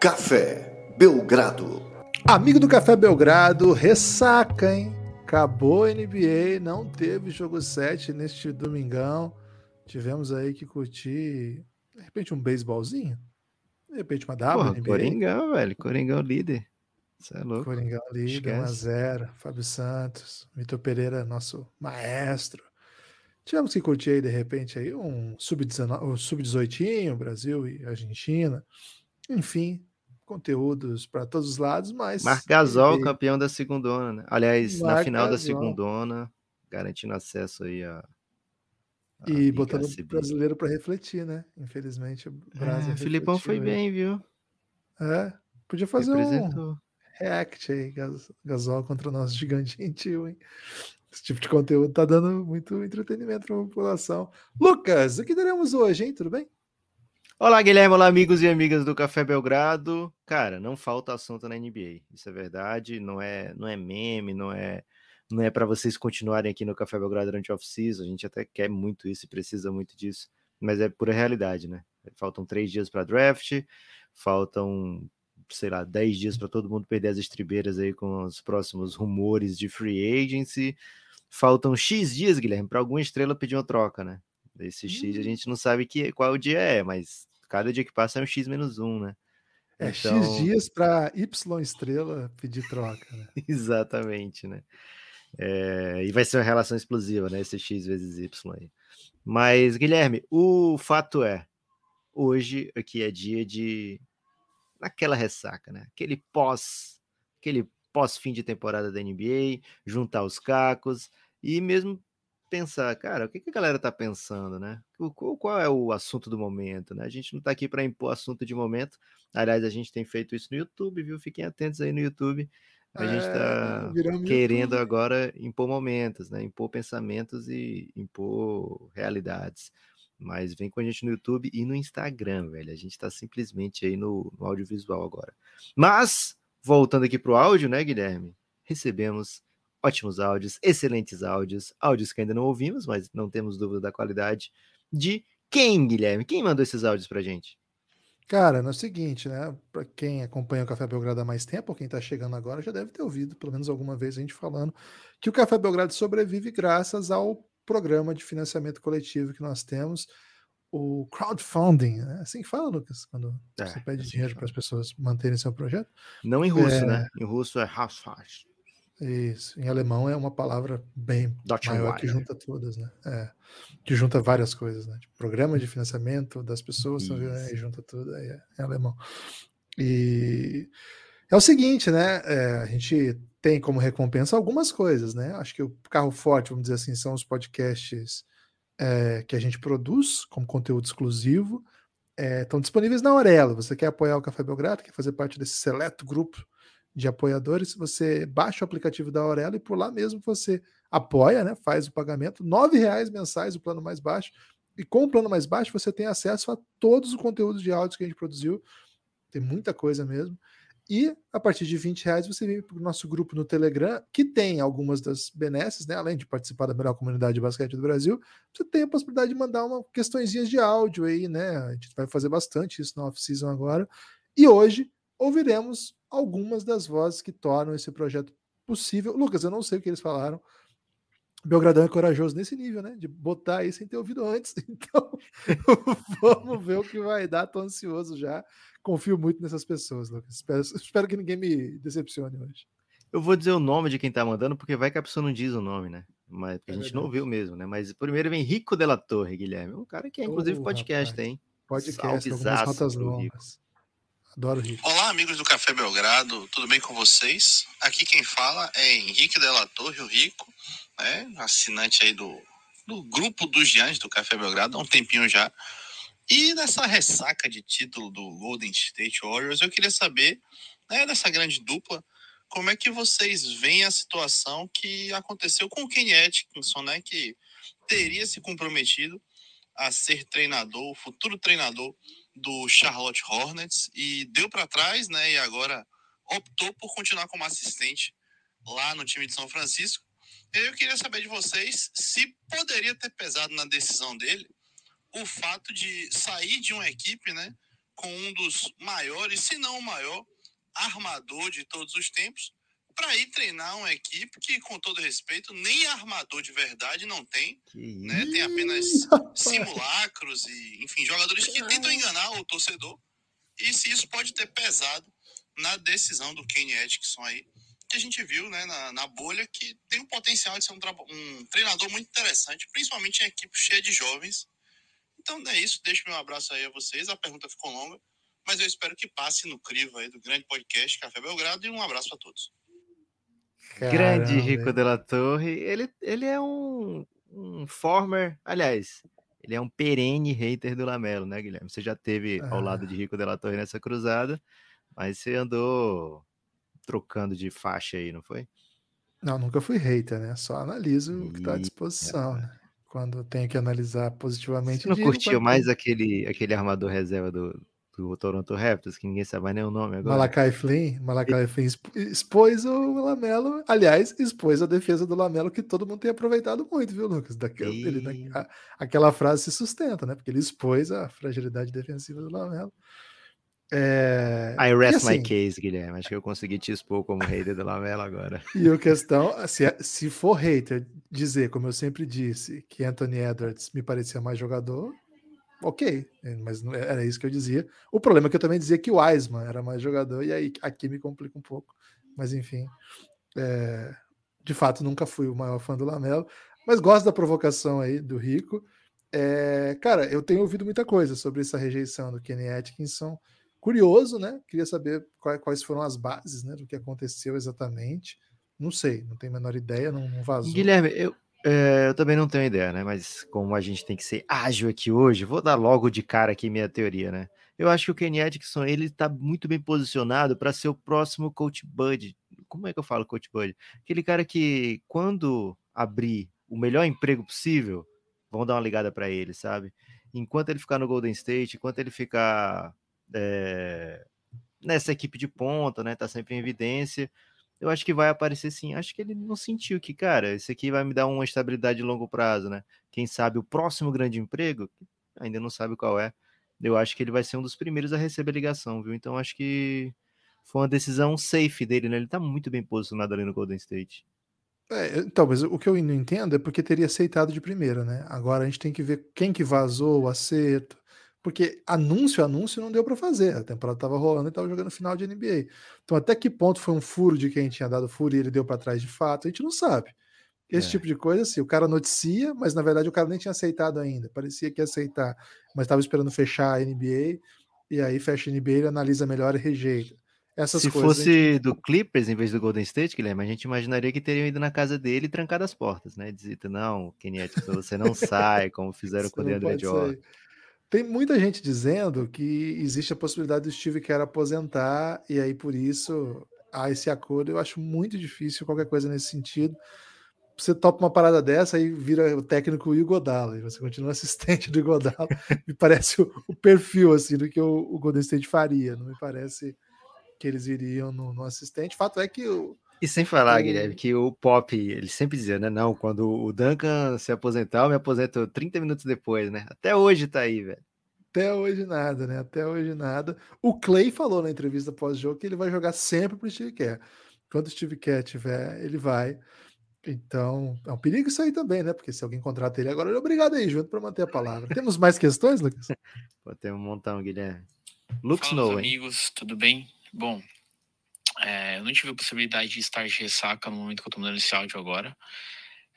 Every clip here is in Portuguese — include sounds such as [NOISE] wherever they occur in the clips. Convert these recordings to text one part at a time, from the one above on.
Café Belgrado. Amigo do Café Belgrado, ressaca, hein? Acabou a NBA, não teve jogo 7 neste domingão. Tivemos aí que curtir, de repente, um beisbolzinho. De repente, uma W. Porra, Coringão, velho. Coringão líder. Você é louco. Coringão líder, 1x0. Fábio Santos. Vitor Pereira, nosso maestro. Tivemos que curtir aí, de repente, aí um sub-18, sub Brasil e Argentina. Enfim, conteúdos para todos os lados, mas. Marc Gasol, e... campeão da segundona, né? Aliás, Marc na final Gasol. da segundona, garantindo acesso aí a. a e botando o brasileiro para refletir, né? Infelizmente, o Brasil. É, Filipão foi aí. bem, viu? É, podia fazer um react aí, Gasol contra o nosso gigante gentil, [LAUGHS] hein? Esse tipo de conteúdo tá dando muito entretenimento para a população. Lucas, o que teremos hoje, hein? Tudo bem? Olá, Guilherme, olá, amigos e amigas do Café Belgrado. Cara, não falta assunto na NBA. Isso é verdade, não é, não é meme, não é, não é para vocês continuarem aqui no Café Belgrado durante off-season. A gente até quer muito isso e precisa muito disso, mas é pura realidade, né? Faltam três dias para draft, faltam, sei lá, dez dias para todo mundo perder as estribeiras aí com os próximos rumores de free agency. Faltam X dias, Guilherme, para alguma estrela pedir uma troca, né? Esse X a hum. gente não sabe que, qual o dia é, mas cada dia que passa é um X menos um, né? É então... X dias para Y estrela pedir troca. Né? [LAUGHS] Exatamente, né? É... e vai ser uma relação explosiva, né? Esse X vezes Y aí. Mas, Guilherme, o fato é, hoje aqui é dia de naquela ressaca, né? Aquele pós, aquele pós fim de temporada da NBA, juntar os cacos e mesmo pensar, cara, o que, que a galera tá pensando, né? Qual, qual, é o assunto do momento, né? A gente não tá aqui para impor assunto de momento. Aliás, a gente tem feito isso no YouTube, viu? Fiquem atentos aí no YouTube. A é, gente tá querendo YouTube. agora impor momentos, né? Impor pensamentos e impor realidades. Mas vem com a gente no YouTube e no Instagram, velho. A gente tá simplesmente aí no, no audiovisual agora. Mas, voltando aqui pro áudio, né, Guilherme? Recebemos ótimos áudios, excelentes áudios, áudios que ainda não ouvimos, mas não temos dúvida da qualidade. De quem, Guilherme? Quem mandou esses áudios pra gente? Cara, é o seguinte, né? Para quem acompanha o Café Belgrado há mais tempo, ou quem está chegando agora, já deve ter ouvido, pelo menos alguma vez, a gente falando que o Café Belgrado sobrevive graças ao programa de financiamento coletivo que nós temos, o crowdfunding. Né? Assim que fala, Lucas, quando é, você pede assim dinheiro para as pessoas manterem seu projeto. Não em russo, é... né? Em russo é Hausfach. Isso, em alemão é uma palavra bem maior que junta todas, né? É, que junta várias coisas, né? Tipo, programa de financiamento das pessoas, e junta tudo, aí é, é, alemão. E é o seguinte, né? É, a gente tem como recompensa algumas coisas, né? Acho que o carro forte, vamos dizer assim, são os podcasts é, que a gente produz como conteúdo exclusivo. É, estão disponíveis na Aurelo. Você quer apoiar o Café Belgrado, quer fazer parte desse seleto grupo de apoiadores, você baixa o aplicativo da Aurelo e por lá mesmo você apoia, né? Faz o pagamento, nove reais mensais, o plano mais baixo. E com o plano mais baixo você tem acesso a todos os conteúdos de áudios que a gente produziu. Tem muita coisa mesmo. E a partir de 20 reais você vem para o nosso grupo no Telegram, que tem algumas das benesses, né? Além de participar da melhor comunidade de basquete do Brasil, você tem a possibilidade de mandar uma questõezinhas de áudio aí, né? A gente vai fazer bastante isso na off-season agora. E hoje ouviremos algumas das vozes que tornam esse projeto possível. Lucas, eu não sei o que eles falaram. Belgradão é corajoso nesse nível, né? De botar aí sem ter ouvido antes. [LAUGHS] Então, vamos ver o que vai dar. Tô ansioso já. Confio muito nessas pessoas, Lucas. Espero, espero que ninguém me decepcione hoje. Eu vou dizer o nome de quem tá mandando, porque vai que a pessoa não diz o nome, né? Mas é a gente verdade. não ouviu mesmo, né? Mas primeiro vem Rico Della Torre, Guilherme. Um cara que é, inclusive, oh, podcast, rapaz. hein? Podcast, algumas notas longas. Adoro Rico. Olá, amigos do Café Belgrado, tudo bem com vocês? Aqui quem fala é Henrique Della Torre, o Rico, né? assinante aí do, do grupo dos Giants do Café Belgrado há um tempinho já. E nessa ressaca de título do Golden State Warriors, eu queria saber, né, dessa grande dupla, como é que vocês veem a situação que aconteceu com o Kenny Atkinson, né, que teria se comprometido a ser treinador, futuro treinador do Charlotte Hornets e deu para trás, né? E agora optou por continuar como assistente lá no time de São Francisco. Eu queria saber de vocês se poderia ter pesado na decisão dele o fato de sair de uma equipe, né? com um dos maiores, se não o maior, armador de todos os tempos, para ir treinar uma equipe que, com todo respeito, nem armador de verdade não tem. Né? Tem apenas [LAUGHS] simulacros e, enfim, jogadores que tentam enganar o torcedor. E se isso pode ter pesado na decisão do Kenny Atkinson aí, que a gente viu né, na, na bolha, que tem o potencial de ser um, um, treinador muito interessante, principalmente em equipe cheia de jovens. Então é isso, deixo meu abraço aí a vocês. A pergunta ficou longa, mas eu espero que passe no crivo aí do grande podcast Café Belgrado e um abraço para todos. Caramba. Grande Rico de la Torre, ele, ele é um, um former, aliás, ele é um perene hater do Lamelo, né, Guilherme? Você já teve ao lado de Rico de la Torre nessa cruzada, mas você andou trocando de faixa aí, não foi? Não, nunca fui hater, né? Só analiso o que está à disposição, né? Quando tenho que analisar positivamente. Você não curtiu mais aquele, aquele armador reserva do, do Toronto Raptors, que ninguém sabe nem o nome agora? Malakai Flynn. Malakai Flynn expôs o Lamelo. Aliás, expôs a defesa do Lamelo, que todo mundo tem aproveitado muito, viu, Lucas? Daquela, e... ele, a, aquela frase se sustenta, né? Porque ele expôs a fragilidade defensiva do Lamelo. É... I rest assim, my case, Guilherme. Acho que eu consegui te expor como hater do Lamela agora. [LAUGHS] E a questão, se, se for hater dizer, como eu sempre disse, que Anthony Edwards me parecia mais jogador, ok, mas não era isso que eu dizia. O problema é que eu também dizia que o Wiseman era mais jogador, e aí aqui me complica um pouco. Mas enfim, é, de fato nunca fui o maior fã do Lamelo, mas gosto da provocação aí do Rico. É, cara, eu tenho ouvido muita coisa sobre essa rejeição do Kenny Atkinson curioso, né? Queria saber quais foram as bases né, do que aconteceu exatamente. Não sei, não tenho a menor ideia, não, não vazou. Guilherme, eu, é, eu também não tenho ideia, né? Mas como a gente tem que ser ágil aqui hoje, vou dar logo de cara aqui minha teoria, né? Eu acho que o Kenny Atkinson ele está muito bem posicionado para ser o próximo coach Bud. Como é que eu falo coach Bud? Aquele cara que quando abrir o melhor emprego possível, vão dar uma ligada para ele, sabe? Enquanto ele ficar no Golden State, enquanto ele ficar é, nessa equipe de ponta, né? Tá sempre em evidência. Eu acho que vai aparecer sim. Acho que ele não sentiu que, cara, esse aqui vai me dar uma estabilidade de longo prazo, né? Quem sabe o próximo grande emprego, ainda não sabe qual é. Eu acho que ele vai ser um dos primeiros a receber a ligação, viu? Então acho que foi uma decisão safe dele, né? Ele tá muito bem posicionado ali no Golden State. É, então, mas o que eu não entendo é porque teria aceitado de primeira, né? Agora a gente tem que ver quem que vazou o acerto, porque anúncio, anúncio não deu para fazer. A temporada estava rolando e estava jogando final de NBA. Então, até que ponto foi um furo de quem tinha dado furo e ele deu para trás de fato, a gente não sabe. Esse é. tipo de coisa, assim, o cara noticia, mas na verdade o cara nem tinha aceitado ainda. Parecia que ia aceitar, mas estava esperando fechar a NBA, e aí fecha a NBA, ele analisa melhor e rejeita. Essas Se fosse gente... do Clippers em vez do Golden State, Guilherme, a gente imaginaria que teriam ido na casa dele e trancado as portas, né? Dizendo, não, Kenny Atkinson, você não [LAUGHS] sai, como fizeram com o DeAndre Jordan. Tem muita gente dizendo que existe a possibilidade do Steve Kerr aposentar e aí por isso há esse acordo. Eu acho muito difícil qualquer coisa nesse sentido. Você topa uma parada dessa e vira o técnico Igodala e você continua [LAUGHS] assistente do Igodala. me parece o, o, perfil assim do que o, o, Golden State faria. Não me parece que eles iriam no, no assistente. Fato é que o, e sem falar, Guilherme, que o Pop, ele sempre dizia, né? Não, quando o Duncan se aposentar, eu me aposento 30 minutos depois, né? Até hoje tá aí, velho. Até hoje nada, né? Até hoje nada. O Clay falou na entrevista pós-jogo que ele vai jogar sempre pro Steve Kerr. Quando o Steve Kerr tiver, ele vai. Então, é um perigo isso aí também, né? Porque se alguém contrata ele agora, ele é obrigado aí junto para manter a palavra. Temos mais questões, Lucas? [LAUGHS] Pode ter um montão, Guilherme. Lux Fala, amigos, tudo bem? Bom, é, eu não tive a possibilidade de estar de ressaca no momento que eu tô mandando esse áudio agora,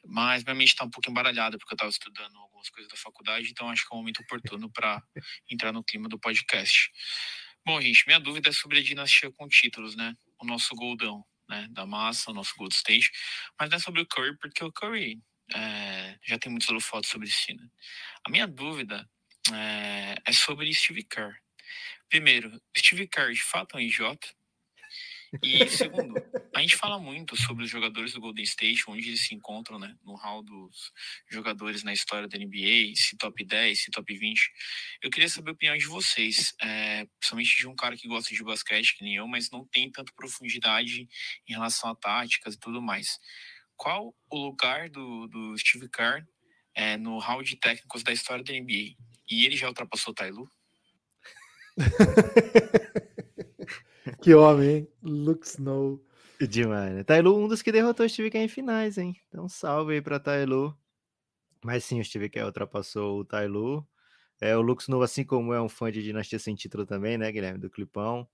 mas minha mente está um pouco embaralhada, porque eu estava estudando algumas coisas da faculdade, então acho que é um momento oportuno para entrar no clima do podcast. Bom, gente, minha dúvida é sobre a dinastia com títulos, né? O nosso Goldão, né? Da massa, o nosso Gold Stage, mas não é sobre o Curry, porque o Curry é, já tem muitos holofotes sobre si, né? A minha dúvida é, é sobre Steve Kerr. Primeiro, Steve Kerr de fato é um idiota, e segundo, a gente fala muito sobre os jogadores do Golden State, onde eles se encontram, né, no hall dos jogadores na história da NBA, se top 10, se top 20. Eu queria saber a opinião de vocês, é, principalmente de um cara que gosta de basquete, que nem eu, mas não tem tanta profundidade em relação a táticas e tudo mais. Qual o lugar do, do Steve Kerr é, no hall de técnicos da história da NBA? E ele já ultrapassou o Tailu? [LAUGHS] [LAUGHS] que homem, hein? Luke Snow. Demais, né? Tailu, um dos que derrotou o Steve Kerr em finais, hein? Então, salve aí pra Tailu. Mas sim, o Steve Kerr ultrapassou o Tailu. É, o Lux Novo, assim como é um fã de Dinastia Sem Título também, né, Guilherme, do Clipão.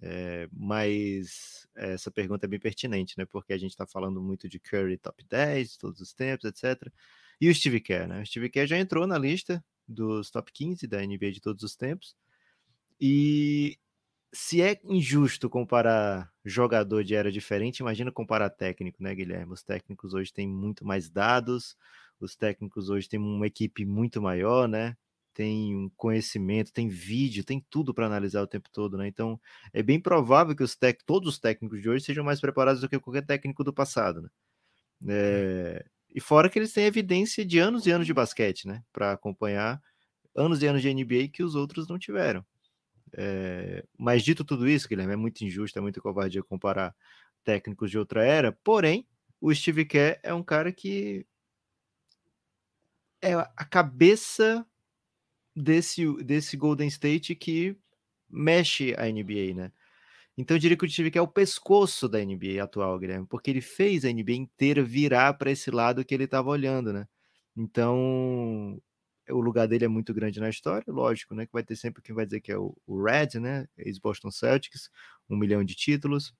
É, mas essa pergunta é bem pertinente, né? Porque a gente está falando muito de Curry top 10 de todos os tempos, etc. E o Steve Kerr, né? O Steve Kerr já entrou na lista dos top 15 da NBA de todos os tempos. E se é injusto comparar jogador de era diferente, imagina comparar técnico, né, Guilherme? Os técnicos hoje têm muito mais dados, os técnicos hoje têm uma equipe muito maior, né? Tem um conhecimento, tem vídeo, tem tudo para analisar o tempo todo, né? Então é bem provável que os tec... todos os técnicos de hoje sejam mais preparados do que qualquer técnico do passado, né? É... E fora que eles têm evidência de anos e anos de basquete, né? Para acompanhar anos e anos de NBA que os outros não tiveram. É... Mas dito tudo isso, Guilherme, é muito injusto, é muito covardia comparar técnicos de outra era. Porém, o Steve Kerr é um cara que é a cabeça desse, desse Golden State que mexe a NBA, né? Então eu diria que o Steve Kerr é o pescoço da NBA atual, Guilherme, porque ele fez a NBA inteira virar para esse lado que ele estava olhando, né? Então o lugar dele é muito grande na história, lógico, né? Que vai ter sempre quem vai dizer que é o, o Red, né? Ex-Boston Celtics, um milhão de títulos.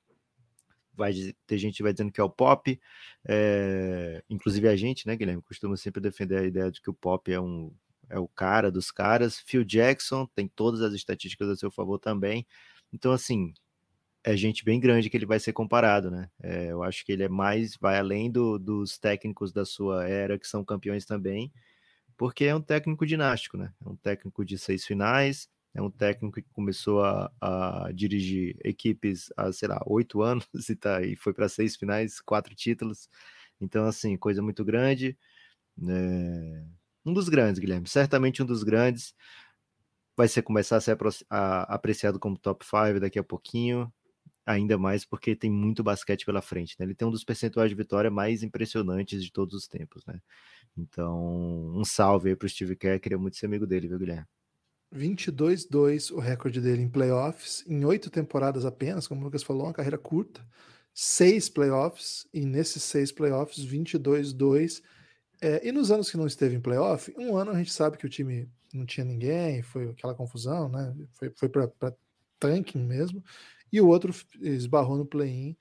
Vai ter gente vai dizendo que é o Pop, é, inclusive a gente, né, Guilherme? Costuma sempre defender a ideia de que o Pop é um é o cara dos caras. Phil Jackson tem todas as estatísticas a seu favor também. Então, assim, é gente bem grande que ele vai ser comparado, né? É, eu acho que ele é mais, vai além do, dos técnicos da sua era, que são campeões também, porque é um técnico dinástico, né? É um técnico de seis finais, é um técnico que começou a, a dirigir equipes há, sei lá, oito [LAUGHS] anos e, tá, e foi para seis finais, quatro títulos. Então, assim, coisa muito grande. É, um dos grandes, Guilherme, certamente um dos grandes. Vai ser começar a ser apreciado como top 5 daqui a pouquinho, ainda mais porque tem muito basquete pela frente, né? Ele tem um dos percentuais de vitória mais impressionantes de todos os tempos, né? Então, um salve aí para o Steve Kerr, queria muito ser amigo dele, viu, Guilherme? 22-2 o recorde dele em playoffs, em oito temporadas apenas, como o Lucas falou, uma carreira curta, seis playoffs, e nesses seis playoffs, 22-2 é, e nos anos que não esteve em playoff, um ano a gente sabe que o time não tinha ninguém, foi aquela confusão, né? Foi, foi para tanking mesmo, e o outro esbarrou no play-in.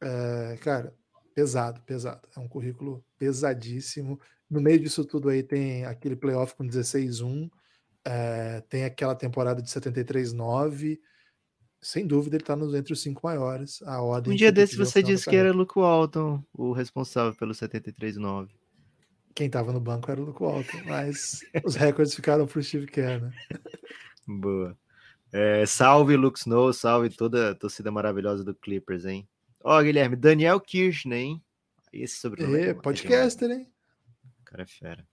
É, cara, pesado, pesado. É um currículo pesadíssimo. No meio disso tudo aí tem aquele playoff com 16-1, é, tem aquela temporada de 73-9. Sem dúvida, ele está entre os cinco maiores. A ordem um dia desse você disse que era Luke Walton o responsável pelo 73-9 quem estava no banco era o Luke Walton, mas os recordes ficaram para o Steve Kerr, né? [LAUGHS] Boa. É, salve Luke Snow, salve toda a torcida maravilhosa do Clippers, hein? Ó, oh, Guilherme, Daniel Kirchner, hein? Esse sobrenome. É, podcaster, hein? O cara é fera.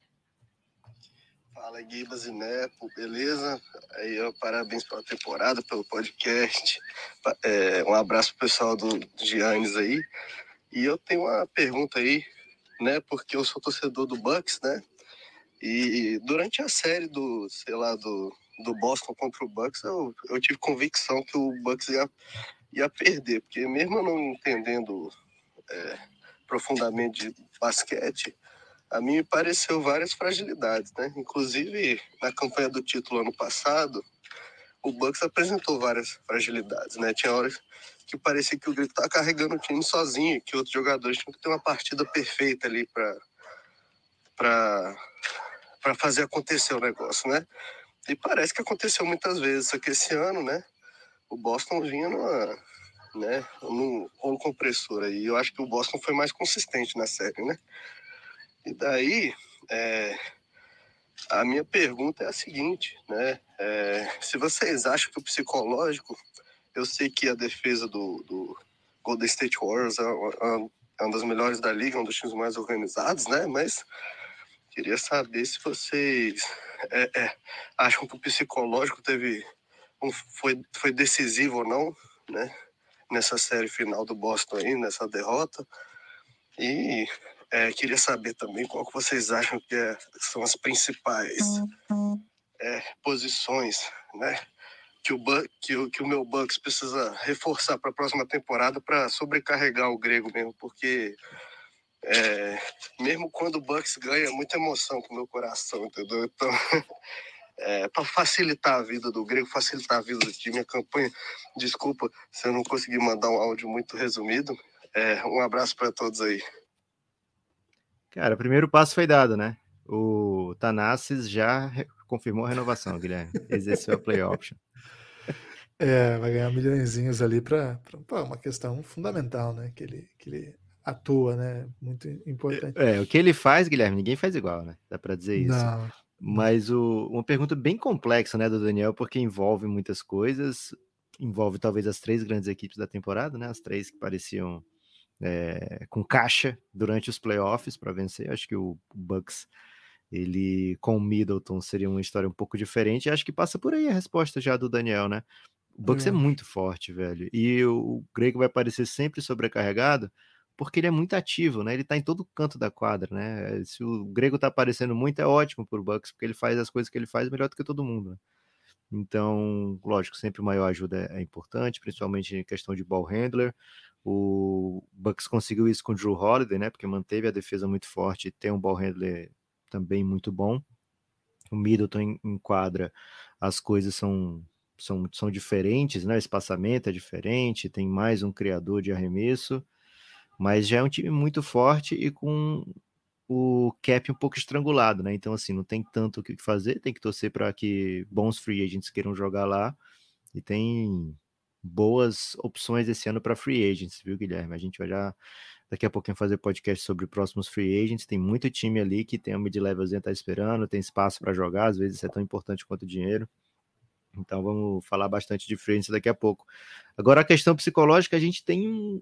Fala, Guibas e Nepo, beleza? Aí, ó, parabéns pela temporada, pelo podcast. É, um abraço pro pessoal do, do Giannis aí. E eu tenho uma pergunta aí né? Porque eu sou torcedor do Bucks, né? E durante a série do, sei lá, do, do Boston contra o Bucks, eu, eu tive convicção que o Bucks ia, ia perder, porque mesmo não entendendo é, profundamente de basquete, a mim me pareceu várias fragilidades, né? Inclusive, na campanha do título ano passado, o Bucks apresentou várias fragilidades, né? Tinha horas que parecia que o Grito estava carregando o time sozinho, que outros jogadores tinham que ter uma partida perfeita ali para para fazer acontecer o negócio, né? E parece que aconteceu muitas vezes, só que esse ano, né, o Boston vinha numa, né, num rolo compressor aí. Eu acho que o Boston foi mais consistente na série, né? E daí, é, a minha pergunta é a seguinte, né? É, se vocês acham que o psicológico eu sei que a defesa do, do Golden State Warriors é uma, é uma das melhores da liga, um dos times mais organizados, né? Mas queria saber se vocês é, é, acham que o psicológico teve foi, foi decisivo ou não, né? Nessa série final do Boston aí, nessa derrota. E é, queria saber também qual que vocês acham que é, são as principais é, posições, né? que o, que, o, que o meu Bucks precisa reforçar para a próxima temporada para sobrecarregar o grego mesmo, porque é, mesmo quando o Bucks ganha, é muita emoção com o meu coração, entendeu? Então, [LAUGHS] é, para facilitar a vida do grego, facilitar a vida do time, a campanha. Desculpa se eu não consegui mandar um áudio muito resumido. É, um abraço para todos aí. Cara, o primeiro passo foi dado, né? O Tanassis já confirmou a renovação, Guilherme. Exerceu a play option. [LAUGHS] É, vai ganhar milhões ali para uma questão fundamental, né? Que ele, que ele atua, né? Muito importante. É, o que ele faz, Guilherme, ninguém faz igual, né? Dá para dizer isso. Não. Mas o, uma pergunta bem complexa, né, do Daniel, porque envolve muitas coisas. Envolve talvez as três grandes equipes da temporada, né? As três que pareciam é, com caixa durante os playoffs para vencer. Acho que o Bucks ele com o Middleton seria uma história um pouco diferente. Acho que passa por aí a resposta já do Daniel, né? O Bucks é, é muito forte, velho. E o Grego vai parecer sempre sobrecarregado porque ele é muito ativo, né? Ele tá em todo canto da quadra, né? Se o Grego tá aparecendo muito, é ótimo pro Bucks, porque ele faz as coisas que ele faz melhor do que todo mundo. Né? Então, lógico, sempre maior ajuda é, é importante, principalmente em questão de ball handler. O Bucks conseguiu isso com o Drew Holiday, né? Porque manteve a defesa muito forte e tem um ball handler também muito bom. O Middleton em, quadra, as coisas são, são, são diferentes, né? O espaçamento é diferente, tem mais um criador de arremesso, mas já é um time muito forte e com o cap um pouco estrangulado, né? Então, assim, não tem tanto o que fazer, tem que torcer para que bons free agents queiram jogar lá. E tem boas opções esse ano para free agents, viu, Guilherme? A gente vai já daqui a pouquinho fazer podcast sobre próximos free agents. Tem muito time ali que tem a mid-levelzinha tá esperando, tem espaço para jogar, às vezes isso é tão importante quanto o dinheiro. Então vamos falar bastante de free agents daqui a pouco. Agora a questão psicológica, a gente tem um,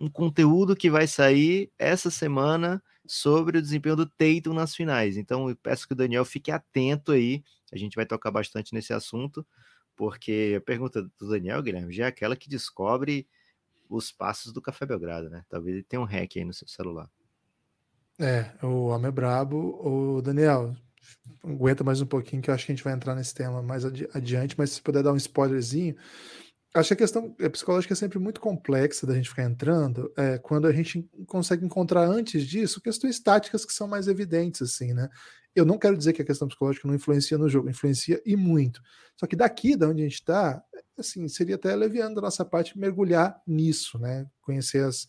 um conteúdo que vai sair essa semana sobre o desempenho do Tatum nas finais. Então eu peço que o Daniel fique atento aí. A gente vai tocar bastante nesse assunto, porque a pergunta do Daniel, Guilherme, já é aquela que descobre os passos do Café Belgrado, né? Talvez ele tenha um hack aí no seu celular. É, o homem é brabo. O Daniel, aguenta mais um pouquinho que eu acho que a gente vai entrar nesse tema mais adi adiante, mas se puder dar um spoilerzinho. Acho que a questão psicológica é sempre muito complexa da gente ficar entrando, é, quando a gente consegue encontrar antes disso questões táticas que são mais evidentes, assim, né? Eu não quero dizer que a questão psicológica não influencia no jogo, influencia e muito. Só que daqui, da onde a gente está, assim, seria até leviando da nossa parte mergulhar nisso, né? Conhecer as,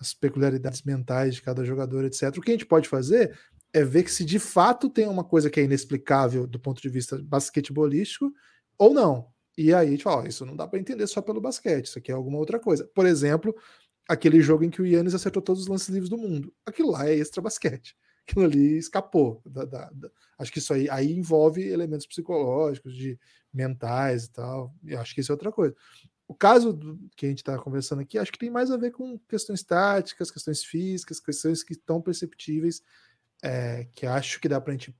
as peculiaridades mentais de cada jogador, etc. O que a gente pode fazer é ver que se de fato tem uma coisa que é inexplicável do ponto de vista basquetebolístico ou não. E aí a gente fala, ó, isso não dá para entender só pelo basquete, isso aqui é alguma outra coisa. Por exemplo, aquele jogo em que o Yannis acertou todos os lances livres do mundo. Aquilo lá é extra basquete. Aquilo ali escapou. Da, da, da... Acho que isso aí, aí envolve elementos psicológicos, de mentais e tal. E acho que isso é outra coisa. O caso do, que a gente está conversando aqui, acho que tem mais a ver com questões táticas, questões físicas, questões que estão perceptíveis, é, que acho que dá para a gente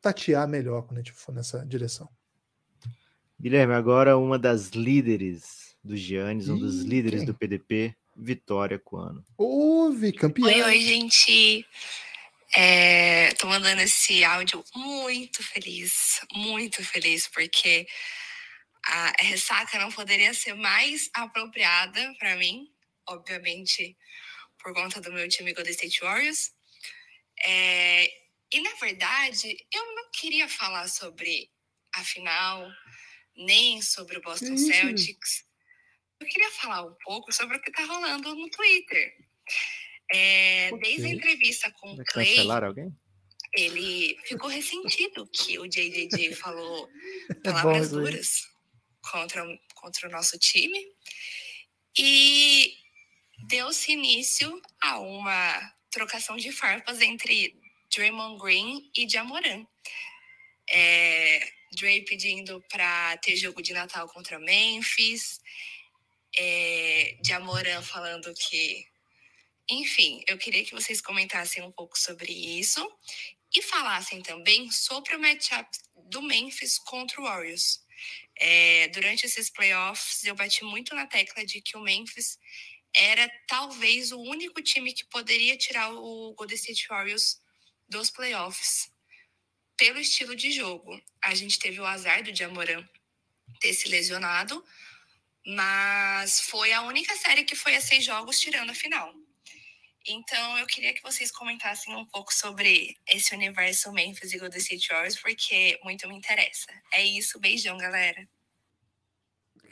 tatear melhor quando a gente for nessa direção. Guilherme, agora uma das líderes do Giannis, um dos líderes do PDP, Vitória Coano. Ouve, campeão. Oi, oi, gente. É, tô mandando esse áudio muito feliz, muito feliz, porque a ressaca não poderia ser mais apropriada para mim, obviamente, por conta do meu time Golden State Warriors. É, e na verdade, eu não queria falar sobre a final, nem sobre o Boston Celtics. Eu queria falar um pouco sobre o que está rolando no Twitter. É, desde a entrevista com o Clay, alguém? ele ficou ressentido que o JJJ falou [LAUGHS] é palavras bom, duras contra, contra o nosso time e deu-se início a uma trocação de farpas entre Draymond Green e Jamoran. É, Dre pedindo para ter jogo de Natal contra Memphis, é, Jamoran falando que enfim, eu queria que vocês comentassem um pouco sobre isso e falassem também sobre o matchup do Memphis contra o Warriors. É, durante esses playoffs, eu bati muito na tecla de que o Memphis era talvez o único time que poderia tirar o Golden State Warriors dos playoffs pelo estilo de jogo. A gente teve o azar do Jamoran ter se lesionado, mas foi a única série que foi a seis jogos tirando a final. Então eu queria que vocês comentassem um pouco sobre esse universo Memphis e Golden State Warriors, porque muito me interessa. É isso, beijão, galera.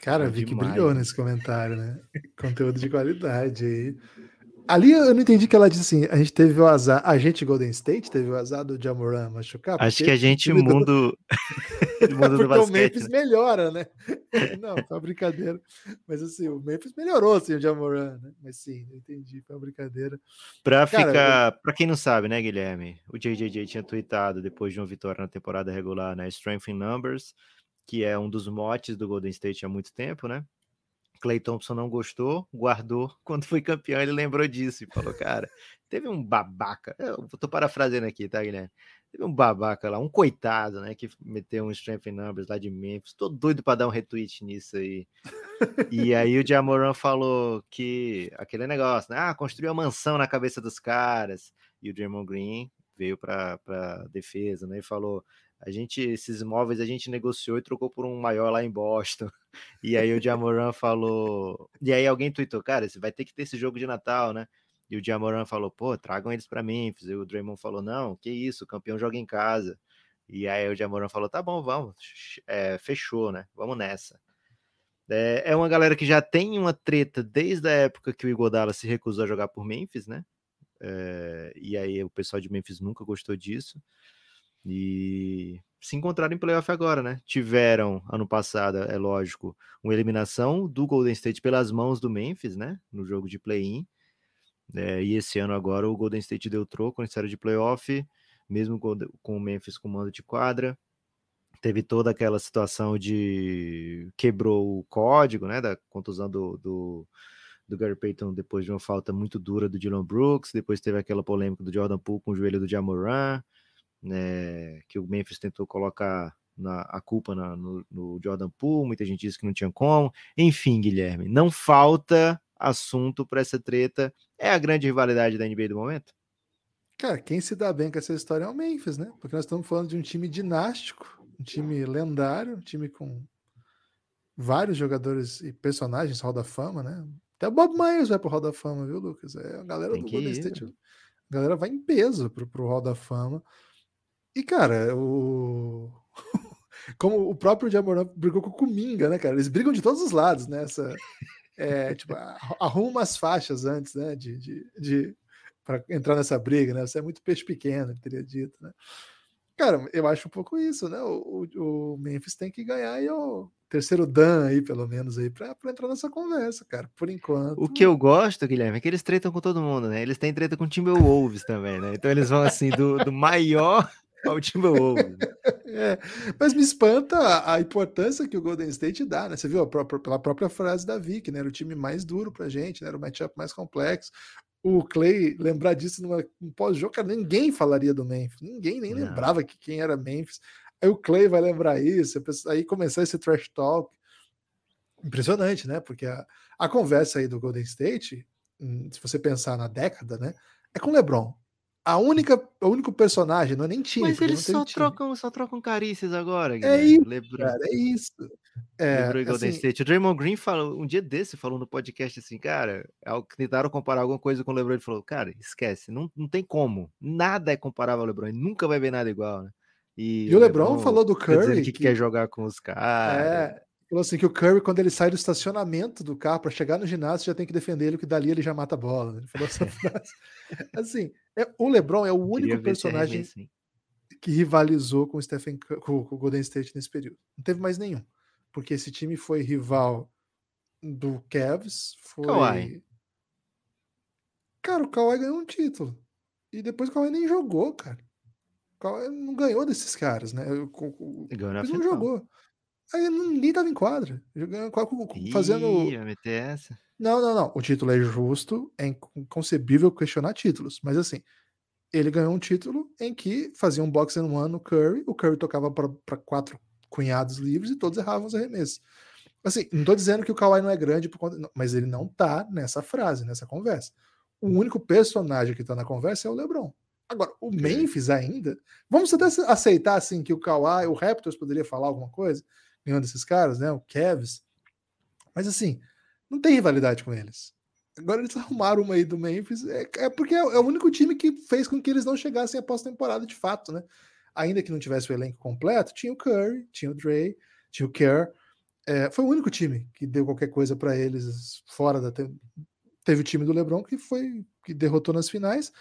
Cara, vi que brilhou nesse comentário, né? [LAUGHS] Conteúdo de qualidade aí. Ali eu não entendi que ela disse assim: a gente teve o azar, a gente Golden State teve o azar do Jamoran machucar. Acho que a gente, o mundo, [LAUGHS] [LAUGHS] mundo do basquete. o Memphis né? melhora, né? [LAUGHS] Não, foi uma brincadeira. Mas assim, o Memphis melhorou assim, o Jamoran, né? Mas sim, eu entendi, foi uma brincadeira. Pra Cara, ficar, eu... pra quem não sabe, né, Guilherme? O JJJ tinha tweetado depois de uma vitória na temporada regular, né? Strength in Numbers, que é um dos motes do Golden State há muito tempo, né? Clay Thompson não gostou, guardou. [LAUGHS] Quando foi campeão, ele lembrou disso e falou: Cara, teve um babaca. Eu tô parafraseando aqui, tá, Guilherme? Teve um babaca lá, um coitado, né? Que meteu um strength numbers lá de Memphis. Tô doido para dar um retweet nisso aí. e aí o Jamoran falou que aquele negócio, né? Ah, construiu uma mansão na cabeça dos caras. E o Draymond Green veio para defesa, né? E falou: a gente, esses imóveis a gente negociou e trocou por um maior lá em Boston. E aí o Jamoran falou. E aí alguém tweetou, cara, vai ter que ter esse jogo de Natal, né? E o Jamoran falou, pô, tragam eles para Memphis. E o Draymond falou, não, que isso, o campeão joga em casa. E aí o Jamoran falou, tá bom, vamos, é, fechou, né? Vamos nessa. É, é, uma galera que já tem uma treta desde a época que o Igodala se recusou a jogar por Memphis, né? É, e aí o pessoal de Memphis nunca gostou disso. E se encontraram em playoff agora, né? Tiveram ano passado, é lógico, uma eliminação do Golden State pelas mãos do Memphis, né? No jogo de play-in. É, e esse ano agora o Golden State deu troco na série de playoff, mesmo com, o Memphis com mando de quadra. Teve toda aquela situação de quebrou o código, né? Da contusão do, do, do Gary Payton depois de uma falta muito dura do Dylan Brooks. Depois teve aquela polêmica do Jordan Poole com o joelho do Jamoran né, que o Memphis tentou colocar na, a culpa na, no, no, Jordan Poole, muita gente disse que não tinha como. Enfim, Guilherme, não falta assunto para essa treta. É a grande rivalidade da NBA do momento? Cara, quem se dá bem com essa história é o Memphis, né? Porque nós estamos falando de um time dinástico, um time lendário, um time com vários jogadores e personagens Hall da Fama, né? Até o Bob Myers vai pro Hall da Fama, viu, Lucas? É a galera Tem do Golden State. A galera vai em peso pro, pro Hall da Fama. E, cara, o. [LAUGHS] Como o próprio Jamoran brigou com o Kuminga, né, cara? Eles brigam de todos os lados, né? Essa, é, tipo, arruma umas faixas antes, né? De, de, de para entrar nessa briga, né? Você é muito peixe pequeno, teria dito, né? Cara, eu acho um pouco isso, né? O, o, o Memphis tem que ganhar e o terceiro Dan aí, pelo menos, aí, para entrar nessa conversa, cara. Por enquanto. O que eu gosto, Guilherme, é que eles tretam com todo mundo, né? Eles têm treta com o Timberwolves também, né? Então eles vão assim do, do maior ao Timberwolves. [LAUGHS] é, mas me espanta a importância que o Golden State dá, né? Você viu própria, pela própria frase da Vic, né? Era o time mais duro pra gente, né? Era o matchup mais complexo. O Clay lembrar disso numa, num pós-jogo, cara, ninguém falaria do Memphis, ninguém nem Não. lembrava que quem era Memphis. Aí o Clay vai lembrar isso, aí começar esse trash talk. Impressionante, né? Porque a, a conversa aí do Golden State, hum, se você pensar na década, né? É com o LeBron a única, o único personagem, não é nem time. Mas eles só trocam, só trocam carícias agora, é Guilherme. É isso, Lebron. cara, é isso. É, Lebron e assim, State. O Draymond Green falou, um dia desse, falou no podcast assim, cara, tentaram comparar alguma coisa com o Lebron, ele falou, cara, esquece, não, não tem como, nada é comparável ao Lebron, ele nunca vai ver nada igual, né? E, e o LeBron, LeBron falou do Curry que, que, quer jogar com os caras. É, falou assim que o Curry, quando ele sai do estacionamento do carro para chegar no ginásio, já tem que defender ele, que dali ele já mata a bola. Né? Ele falou essa [LAUGHS] frase. Assim, é, o LeBron é o único personagem que rivalizou com o, Stephen, com, com o Golden State nesse período. Não teve mais nenhum. Porque esse time foi rival do Cavs, foi. Kawhi. Cara, o Kawhi ganhou um título. E depois o Kawhi nem jogou, cara. O Kawhi não ganhou desses caras, né? O, não jogou. Aí ninguém tava em quadra. Jogando, fazendo. Ih, meter essa. Não, não, não. O título é justo, é inconcebível questionar títulos. Mas assim, ele ganhou um título em que fazia um box and one no Curry, o Curry tocava para quatro cunhados livres e todos erravam os arremessos. Assim, não tô dizendo que o Kawhi não é grande, por conta, mas ele não tá nessa frase, nessa conversa. O único personagem que tá na conversa é o LeBron. Agora, o Memphis ainda, vamos até aceitar assim que o Kawhi, o Raptors poderia falar alguma coisa? Nenhum desses caras, né? O Cavs. Mas assim, não tem rivalidade com eles. Agora eles [LAUGHS] arrumaram uma aí do Memphis. É, é porque é, é, o único time que fez com que eles não chegassem à pós-temporada de fato, né? Ainda que não tivesse o elenco completo, tinha o Curry, tinha o Dre, tinha o Kerr. É, foi o único time que deu qualquer coisa para eles fora da. Teve o time do LeBron que foi que derrotou nas finais.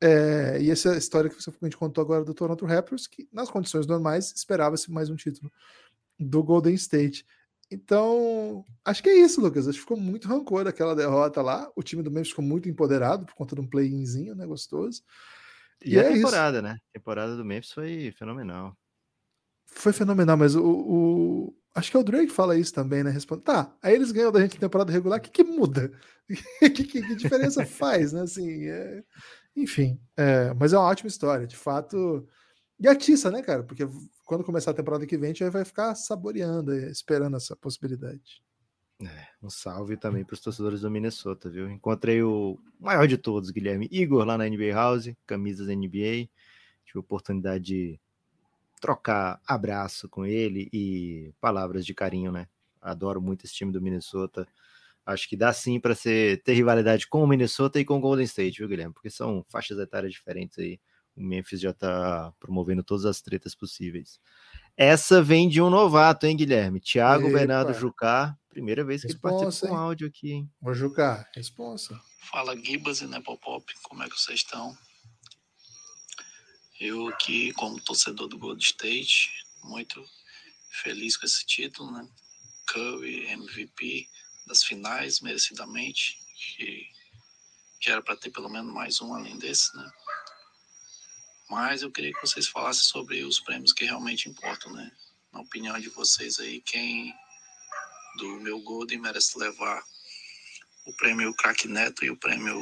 É, e essa história que você contou agora do Toronto Raptors, que nas condições normais esperava-se mais um título do Golden State. Então, acho que é isso, Lucas. Acho que ficou muito rancor daquela derrota lá. O time do Memphis ficou muito empoderado por conta de um play-inzinho, né? Gostoso. E, e a é temporada, isso. né? A temporada do Memphis foi fenomenal. Foi fenomenal, mas o, o, Acho que é o Drake que fala isso também, né? Responde, tá, aí eles ganham da gente temporada regular, o que, que muda? [LAUGHS] que, que, que, diferença faz, né? Assim, é... Enfim, é... mas é uma ótima história, de fato. E atiça, né, cara? Porque quando começar a temporada que vem, a gente vai ficar saboreando, esperando essa possibilidade. É, um salve também para os torcedores do Minnesota, viu? Encontrei o maior de todos, Guilherme Igor, lá na NBA House, camisas NBA. Tive a oportunidade de trocar abraço com ele e palavras de carinho, né? Adoro muito esse time do Minnesota. Acho que dá sim para ter rivalidade com o Minnesota e com o Golden State, viu, Guilherme? Porque são faixas etárias diferentes aí o Memphis já tá promovendo todas as tretas possíveis. Essa vem de um novato, hein, Guilherme? Thiago Epa. Bernardo Jucá. Primeira vez que responsa, ele participa com áudio aqui, hein? Ô, Jucá, responsa. Fala, Gibas e Nepopop. Como é que vocês estão? Eu aqui, como torcedor do Gold State, muito feliz com esse título, né? Curry, MVP das finais, merecidamente. Que, que era para ter pelo menos mais um além desse, né? Mas eu queria que vocês falassem sobre os prêmios que realmente importam, né? Na opinião de vocês aí, quem do meu Golden merece levar o prêmio Crack Neto e o prêmio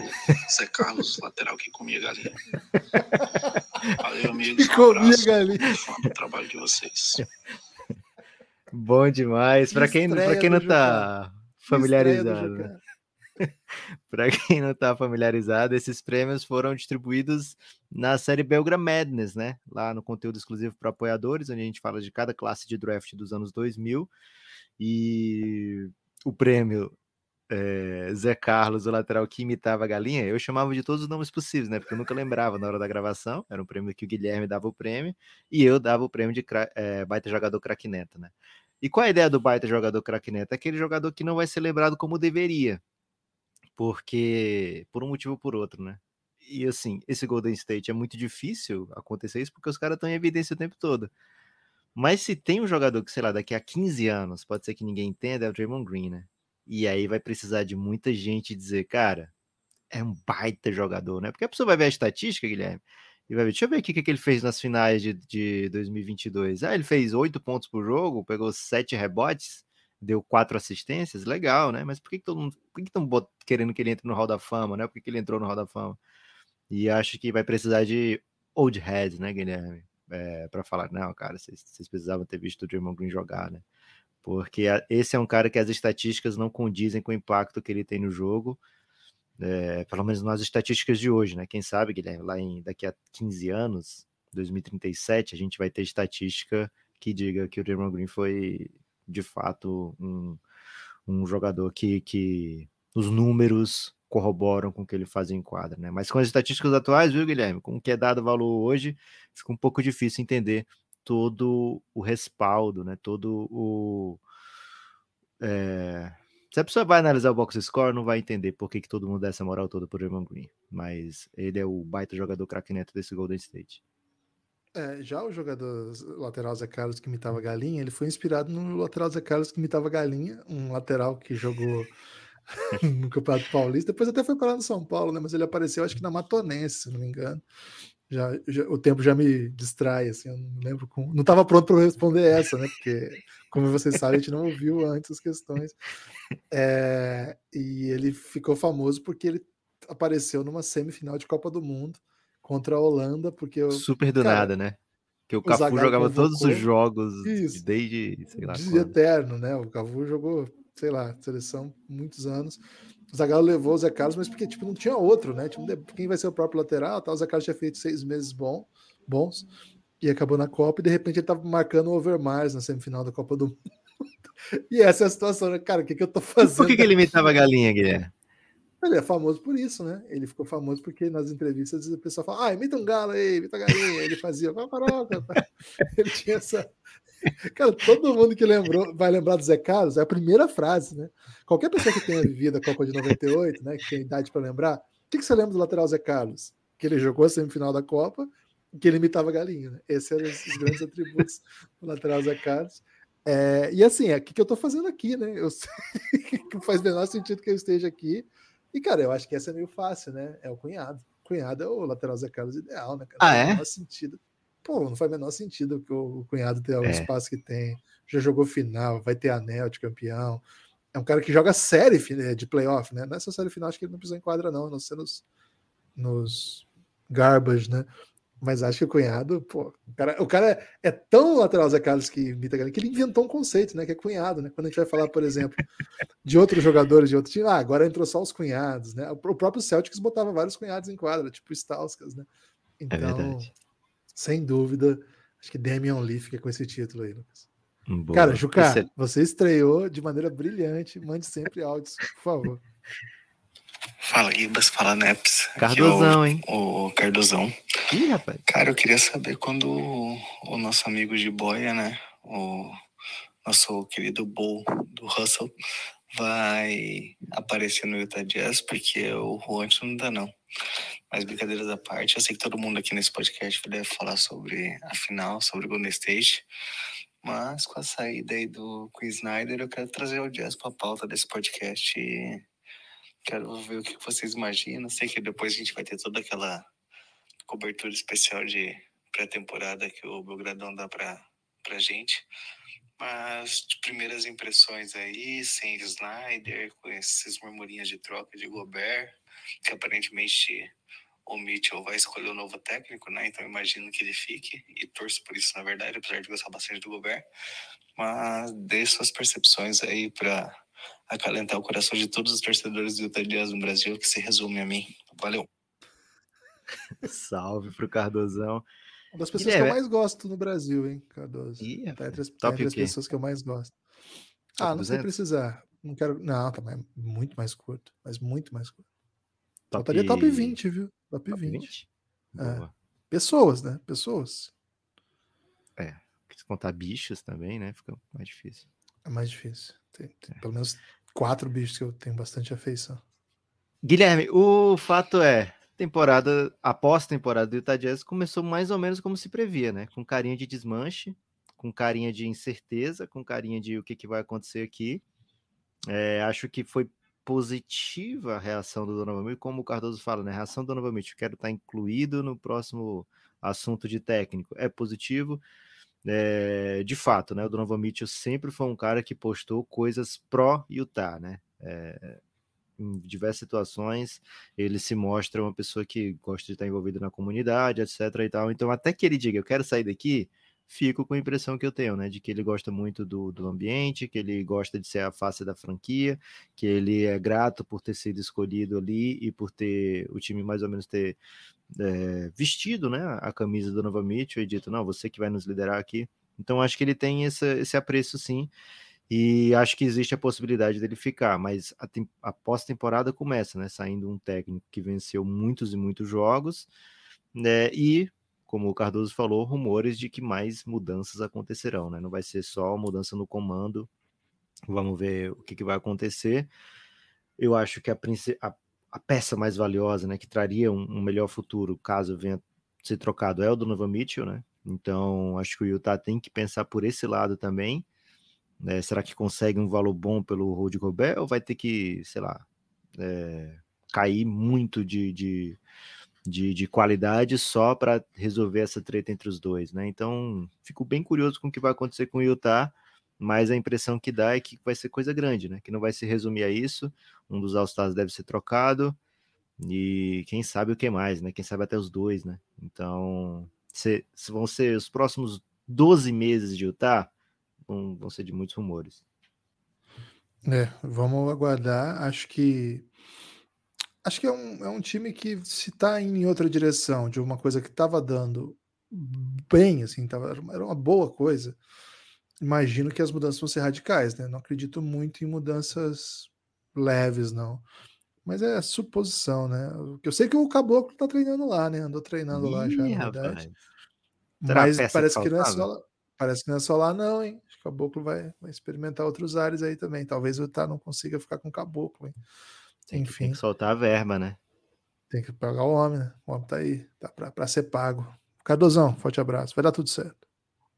Zé Carlos, [LAUGHS] lateral que comia galinha. [LAUGHS] Valeu, amigos. Um comia galinha. do trabalho de vocês. Bom demais. Para quem, pra quem não tá familiarizado. [LAUGHS] Para quem não está familiarizado, esses prêmios foram distribuídos na série Belgra Madness, né? Lá no conteúdo exclusivo para apoiadores, onde a gente fala de cada classe de draft dos anos 2000. E o prêmio é, Zé Carlos, o lateral que imitava a galinha, eu chamava de todos os nomes possíveis, né? Porque eu nunca lembrava na hora da gravação. Era um prêmio que o Guilherme dava o prêmio e eu dava o prêmio de é, baita jogador craque neto, né? E qual a ideia do baita jogador craque neto? É aquele jogador que não vai ser lembrado como deveria porque por um motivo ou por outro, né? E assim, esse Golden State é muito difícil acontecer isso porque os caras estão em evidência o tempo todo. Mas se tem um jogador que, sei lá, daqui a 15 anos, pode ser que ninguém entenda, é o Draymond Green, né? E aí vai precisar de muita gente dizer, cara, é um baita jogador, né? Porque a pessoa vai ver a estatística, Guilherme, e vai ver, deixa eu ver o que ele fez nas finais de, de 2022. Ah, ele fez 8 pontos por jogo, pegou 7 rebotes, deu quatro assistências, legal, né? Mas por que, que todo mundo. Por que estão querendo que ele entre no Hall da Fama, né? Por que, que ele entrou no Hall da Fama? E acho que vai precisar de old heads, né, Guilherme? É, para falar, não, cara, vocês, precisavam ter visto o Draymond Green jogar, né? Porque esse é um cara que as estatísticas não condizem com o impacto que ele tem no jogo, é, pelo menos nas estatísticas de hoje, né? Quem sabe, Guilherme, lá em daqui a 15 anos, 2037, a gente vai ter estatística que diga que o Draymond Green foi de fato um, um jogador que, que os números corroboram com o que ele faz em quadra, né? Mas com as estatísticas atuais, viu, Guilherme? Com o que é dado valor hoje, fica um pouco difícil entender todo o respaldo, né? Todo o. É... Se a pessoa vai analisar o box score, não vai entender por que, que todo mundo dá essa moral toda por Draymond Green. Mas ele é o baita jogador craque neto desse Golden State. É, já o jogador lateral Zé Carlos que imitava galinha, ele foi inspirado no lateral Zé Carlos que imitava galinha, um lateral que jogou [LAUGHS] no Campeonato Paulista, depois até foi parar no São Paulo, né? Mas ele apareceu, acho que na Matonense, se não me engano. Já, já, o tempo já me distrai, assim, eu não lembro como. Não estava pronto para responder essa, né? Porque, como vocês sabem, a gente não ouviu antes as questões. É, e ele ficou famoso porque ele apareceu numa semifinal de Copa do Mundo contra a Holanda, porque eu, super do cara, nada, né? Que o Cafu jogava convocou, todos os jogos isso, desde, sei lá, de eterno, né? O Cafu jogou, sei lá, seleção muitos anos. O Zagallo levou o Zé Carlos, mas porque tipo não tinha outro, né? Tipo, quem vai ser o próprio lateral? Tal. O Zé Carlos tinha feito seis meses bom, bons e acabou na Copa e de repente ele tava marcando o Overmars na semifinal da Copa do [LAUGHS] Mundo. E essa é a situação, né? Cara, o que, que eu tô fazendo? Por que, que ele imitava a galinha, Guilherme? Ele é famoso por isso, né? Ele ficou famoso porque nas entrevistas o pessoal fala, ah, imita um galo aí, imita a galinha. Ele fazia, paparoca. [LAUGHS] Ele tinha essa. [LAUGHS] Cara, todo mundo que lembrou vai lembrar do Zé Carlos, é a primeira frase, né? Qualquer pessoa que tenha vivido a Copa de 98, né, que tem idade para lembrar, o que, que você lembra do lateral Zé Carlos? Que ele jogou a semifinal da Copa que ele imitava galinha, né? Esses eram os grandes atributos do lateral Zé Carlos. É, e assim, é o que, que eu tô fazendo aqui, né? Eu [LAUGHS] sei que faz menor sentido que eu esteja aqui. E, cara, eu acho que essa é meio fácil, né? É o cunhado. O cunhado é o lateral Zé Carlos ideal, né? Cara? Ah, é? Não sentido. Pô, não faz o menor sentido que o cunhado tenha o é. espaço que tem. Já jogou final, vai ter anel de campeão. É um cara que joga série de playoff, né? Nessa série final, acho que ele não precisa enquadrar, não, a não ser nos, nos garbage, né? Mas acho que o cunhado, pô, o cara, o cara é, tão lateral Zé Carlos que imita que ele inventou um conceito, né? Que é cunhado, né? Quando a gente vai falar, por exemplo, de outros jogadores de outro time, ah, agora entrou só os cunhados, né? O próprio Celtics botava vários cunhados em quadra, tipo Stauskas, né? É então, é sem dúvida, acho que Damian Lee fica com esse título aí, Lucas. Boa. Cara, Juca, Esse... você estreou de maneira brilhante. Mande sempre áudios, por favor. [LAUGHS] Fala, Ibas, fala, Neps. Cardozão, é o, hein? O Cardozão. Ih, rapaz. Cara, eu queria saber quando o, o nosso amigo de boia, né? O nosso querido Bull do Russell vai aparecer no Utah Jazz, porque o Juan não dá, não. Mas brincadeiras à parte, eu sei que todo mundo aqui nesse podcast deve falar sobre a final, sobre o Golden State. Mas com a saída aí do Queen Snyder, eu quero trazer o Jazz para a pauta desse podcast e quero ver o que vocês imaginam. Sei que depois a gente vai ter toda aquela cobertura especial de pré-temporada que o Belgradão dá para pra gente. Mas de primeiras impressões aí, sem Snyder, com esses murmurinhos de troca de Gobert, que aparentemente o Mitchell vai escolher o novo técnico, né? Então imagino que ele fique e torço por isso, na verdade, apesar de gostar bastante do Gobert. Mas dê suas percepções aí para acalentar o coração de todos os torcedores do Utah Jazz no Brasil, que se resume a mim. Valeu. Salve pro Cardozão. Uma das pessoas que eu mais gosto no Brasil, hein, Cardoso? Ih, tá entre as, tá entre as pessoas que eu mais gosto. Top ah, não sei precisar. Não quero. Não, tá mais, muito mais curto. Mas muito mais curto. Top... Faltaria top 20, viu? Top, top 20. 20? É. Pessoas, né? Pessoas. É. Se contar bichos também, né? Fica mais difícil. É mais difícil. Tem, tem é. pelo menos quatro bichos que eu tenho bastante afeição. Guilherme, o fato é, temporada após temporada do Utah Jazz começou mais ou menos como se previa, né? Com carinha de desmanche, com carinha de incerteza, com carinha de o que, que vai acontecer aqui. É, acho que foi positiva a reação do Donovan Mitchell, como o Cardoso fala, né? A reação do Donovan Mitchell, quero estar incluído no próximo assunto de técnico, é positivo. É, de fato, né? O Donovan Mitchell sempre foi um cara que postou coisas pró-Utah, né? É, em diversas situações, ele se mostra uma pessoa que gosta de estar envolvido na comunidade, etc. e tal. Então, até que ele diga, eu quero sair daqui, fico com a impressão que eu tenho, né? De que ele gosta muito do, do ambiente, que ele gosta de ser a face da franquia, que ele é grato por ter sido escolhido ali e por ter o time mais ou menos ter é, vestido né, a camisa do Nova Mitchell e dito, não, você que vai nos liderar aqui. Então acho que ele tem esse, esse apreço sim. E acho que existe a possibilidade dele ficar, mas a, a pós-temporada começa, né? Saindo um técnico que venceu muitos e muitos jogos, né? E como o Cardoso falou, rumores de que mais mudanças acontecerão, né? Não vai ser só mudança no comando. Vamos ver o que, que vai acontecer. Eu acho que a, a, a, peça mais valiosa, né, que traria um, um, melhor futuro caso venha ser trocado é o Donovan Mitchell, né? Então acho que o Utah tem que pensar por esse lado também. Né? Será que consegue um valor bom pelo Rudy Gobert ou vai ter que, sei lá, é, cair muito de, de de, de qualidade só para resolver essa treta entre os dois, né? Então, fico bem curioso com o que vai acontecer com o Utah, mas a impressão que dá é que vai ser coisa grande, né? Que não vai se resumir a isso. Um dos All-Stars deve ser trocado e quem sabe o que mais, né? Quem sabe até os dois, né? Então, se, se vão ser os próximos 12 meses de Utah, vão, vão ser de muitos rumores. É, vamos aguardar. Acho que acho que é um, é um time que se está em outra direção de uma coisa que estava dando bem, assim, tava, era uma boa coisa, imagino que as mudanças vão ser radicais, né? Não acredito muito em mudanças leves, não. Mas é suposição, né? Eu sei que o Caboclo tá treinando lá, né? Andou treinando Ih, lá já, na verdade. Mas parece que, que não é só, parece que não é só lá, não, hein? O Caboclo vai, vai experimentar outros ares aí também. Talvez o Tá não consiga ficar com o Caboclo, hein? Tem Enfim. Que, tem que soltar a verba, né? Tem que pagar o homem, né? O homem tá aí, tá pra, pra ser pago. Cardozão, forte abraço. Vai dar tudo certo.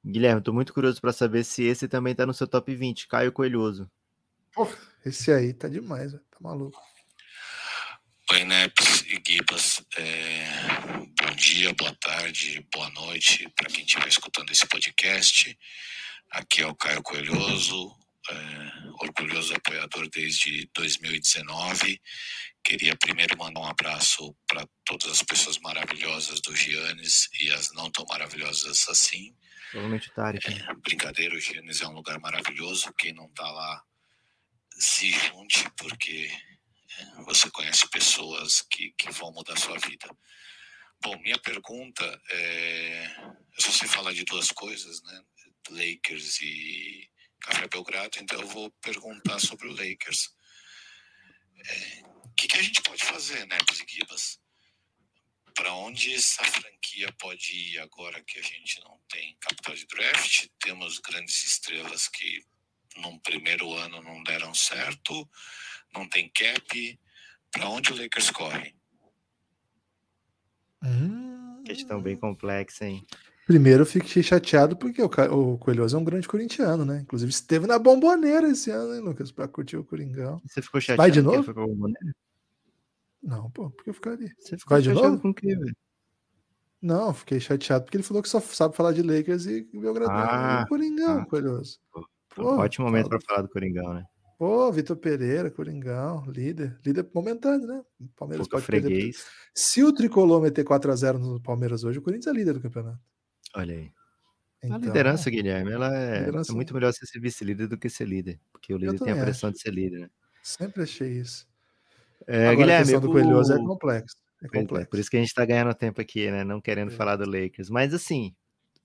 Guilherme, tô muito curioso para saber se esse também tá no seu top 20, Caio Coelhoso. esse aí tá demais, tá maluco. Oi, Neps e Gibas. É... Bom dia, boa tarde, boa noite para quem estiver escutando esse podcast. Aqui é o Caio Coelhoso, é... orgulhoso apoiador desde 2019. Queria primeiro mandar um abraço para todas as pessoas maravilhosas do Giannis e as não tão maravilhosas assim. Provavelmente o Tarek. É, brincadeira, o Giannis é um lugar maravilhoso. Quem não tá lá, se junte, porque é, você conhece pessoas que, que vão mudar sua vida. Bom, minha pergunta é. Eu só sei falar de duas coisas, né? Lakers e Café Belgrado, então eu vou perguntar sobre o Lakers. É, o que, que, a gente pode fazer, né, Gibas? Para onde essa franquia pode ir agora que a gente não tem capital de draft? Temos grandes estrelas que num primeiro ano não deram certo, não tem cap. Para onde o Lakers corre? Hum... Questão bem complexa, hein? Primeiro, eu fiquei chateado porque o, Coelhoso é um grande corintiano, né? Inclusive, esteve na bomboneira esse ano, hein, Lucas? Para curtir o Coringão. Você ficou chateado? Vai de novo? Não, pô, porque eu ficaria. Você ficou Vai de novo? com o quê, velho? Não, fiquei chateado porque ele falou que só sabe falar de Lakers e Belgrado. Ah, e Coringão, ah, Coelhoso. Pô, ótimo momento para falar do Coringão, né? Pô, Vitor Pereira, Coringão, líder. Líder momentâneo, né? Palmeiras Pouca pode freguês. perder. Se o Tricolor meter 4x0 no Palmeiras hoje, o Corinthians é líder do campeonato. Olha aí. Então, a liderança, Guilherme, ela é, liderança... é muito melhor ser vice-líder do que ser líder. Porque o líder tem a pressão acho. de ser líder, né? Sempre achei isso. É, Agora, Guilherme, a questão do Coelhoso é complexo. É, é complexo. por isso que a gente está ganhando tempo aqui, né? Não querendo é. falar do Lakers. Mas assim,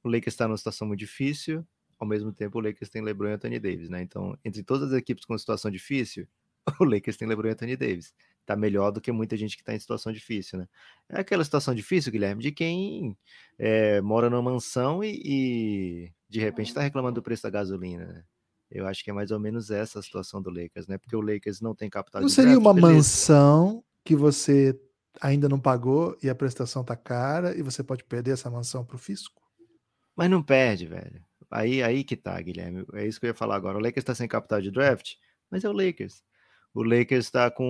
o Lakers está numa situação muito difícil. Ao mesmo tempo, o Lakers tem LeBron e Anthony Davis, né? Então, entre todas as equipes com situação difícil, [LAUGHS] o Lakers tem LeBron e Anthony Davis. Tá melhor do que muita gente que está em situação difícil, né? É aquela situação difícil, Guilherme, de quem é, mora numa mansão e, e de repente está reclamando do preço da gasolina, né? Eu acho que é mais ou menos essa a situação do Lakers, né? Porque o Lakers não tem capital não seria draft, uma beleza. mansão que você ainda não pagou e a prestação tá cara e você pode perder essa mansão pro fisco? Mas não perde, velho. Aí, aí que tá, Guilherme. É isso que eu ia falar agora. O Lakers tá sem capital de draft, mas é o Lakers. O Lakers está com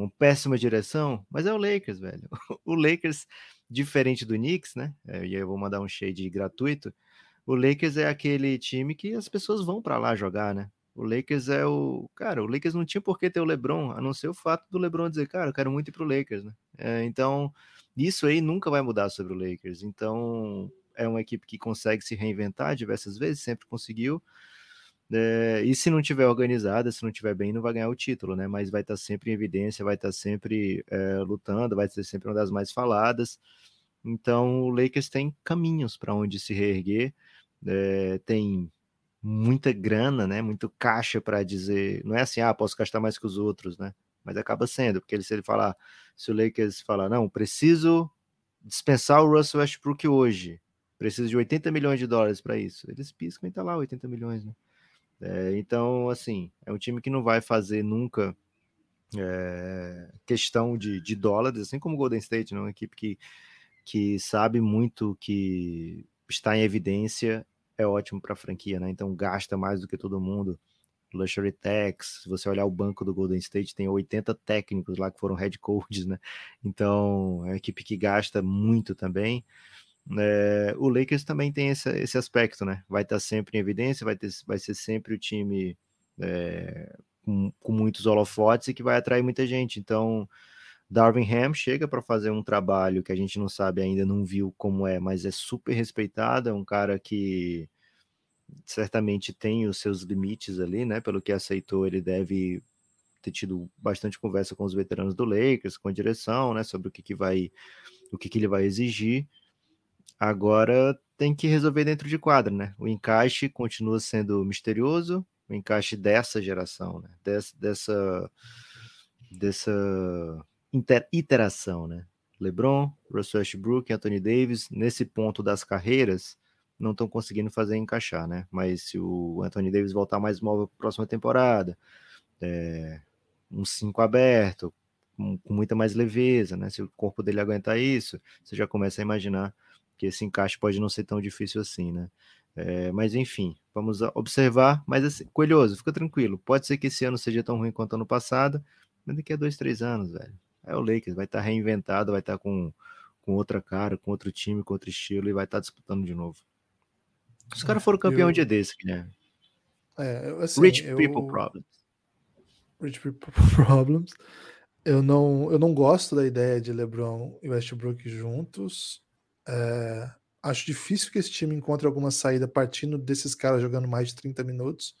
uma péssima direção, mas é o Lakers, velho. [LAUGHS] O Lakers, diferente do Knicks, né? É, e eu vou mandar um shade gratuito o Lakers é aquele time que as pessoas vão para lá jogar, né? O Lakers é o. Cara, o Lakers não tinha por que ter o LeBron, a não ser o fato do LeBron dizer, cara, eu quero muito ir pro Lakers, né? É, então, isso aí nunca vai mudar sobre o Lakers. Então, é uma equipe que consegue se reinventar diversas vezes, sempre conseguiu. É, e se não tiver organizada, se não tiver bem, não vai ganhar o título, né? Mas vai estar sempre em evidência, vai estar sempre é, lutando, vai ser sempre uma das mais faladas. Então, o Lakers tem caminhos para onde se reerguer é, tem muita grana, né? Muito caixa para dizer, não é assim, ah, posso gastar mais que os outros, né? Mas acaba sendo, porque ele, se ele falar, se o Lakers falar, não, preciso dispensar o Russell Westbrook hoje, preciso de 80 milhões de dólares para isso, eles piscam e tá lá 80 milhões, né? É, então, assim, é um time que não vai fazer nunca é, questão de, de dólares, assim como o Golden State, né? uma equipe que, que sabe muito que está em evidência é ótimo para a franquia, né? Então gasta mais do que todo mundo. Luxury Tax, se você olhar o banco do Golden State, tem 80 técnicos lá que foram head coaches, né? Então é uma equipe que gasta muito também. É, o Lakers também tem esse, esse aspecto, né? Vai estar sempre em evidência, vai, ter, vai ser sempre o time é, com, com muitos holofotes e que vai atrair muita gente. Então, Darwin Ham chega para fazer um trabalho que a gente não sabe ainda, não viu como é, mas é super respeitado, é um cara que certamente tem os seus limites ali, né? Pelo que aceitou, ele deve ter tido bastante conversa com os veteranos do Lakers, com a direção, né? Sobre o que, que vai, o que, que ele vai exigir. Agora tem que resolver dentro de quadra, né? O encaixe continua sendo misterioso, o encaixe dessa geração, né? Des, dessa dessa inter, iteração, né? LeBron, Russell Westbrook, Anthony Davis, nesse ponto das carreiras, não estão conseguindo fazer encaixar, né? Mas se o Anthony Davis voltar mais móvel para a próxima temporada, é, um 5 aberto, com, com, muita mais leveza, né? Se o corpo dele aguentar isso, você já começa a imaginar que esse encaixe pode não ser tão difícil assim, né? É, mas enfim, vamos observar. Mas assim, Coelhoso, fica tranquilo. Pode ser que esse ano seja tão ruim quanto ano passado, mas daqui a dois, três anos, velho. É o Lakers, vai estar tá reinventado, vai estar tá com, com outra cara, com outro time, com outro estilo e vai estar tá disputando de novo. Os caras foram campeão eu... um dia desse, Guilherme. É, assim, Rich eu... people problems. Rich people [LAUGHS] problems. Eu não, eu não gosto da ideia de LeBron e Westbrook juntos. É, acho difícil que esse time encontre alguma saída partindo desses caras jogando mais de 30 minutos.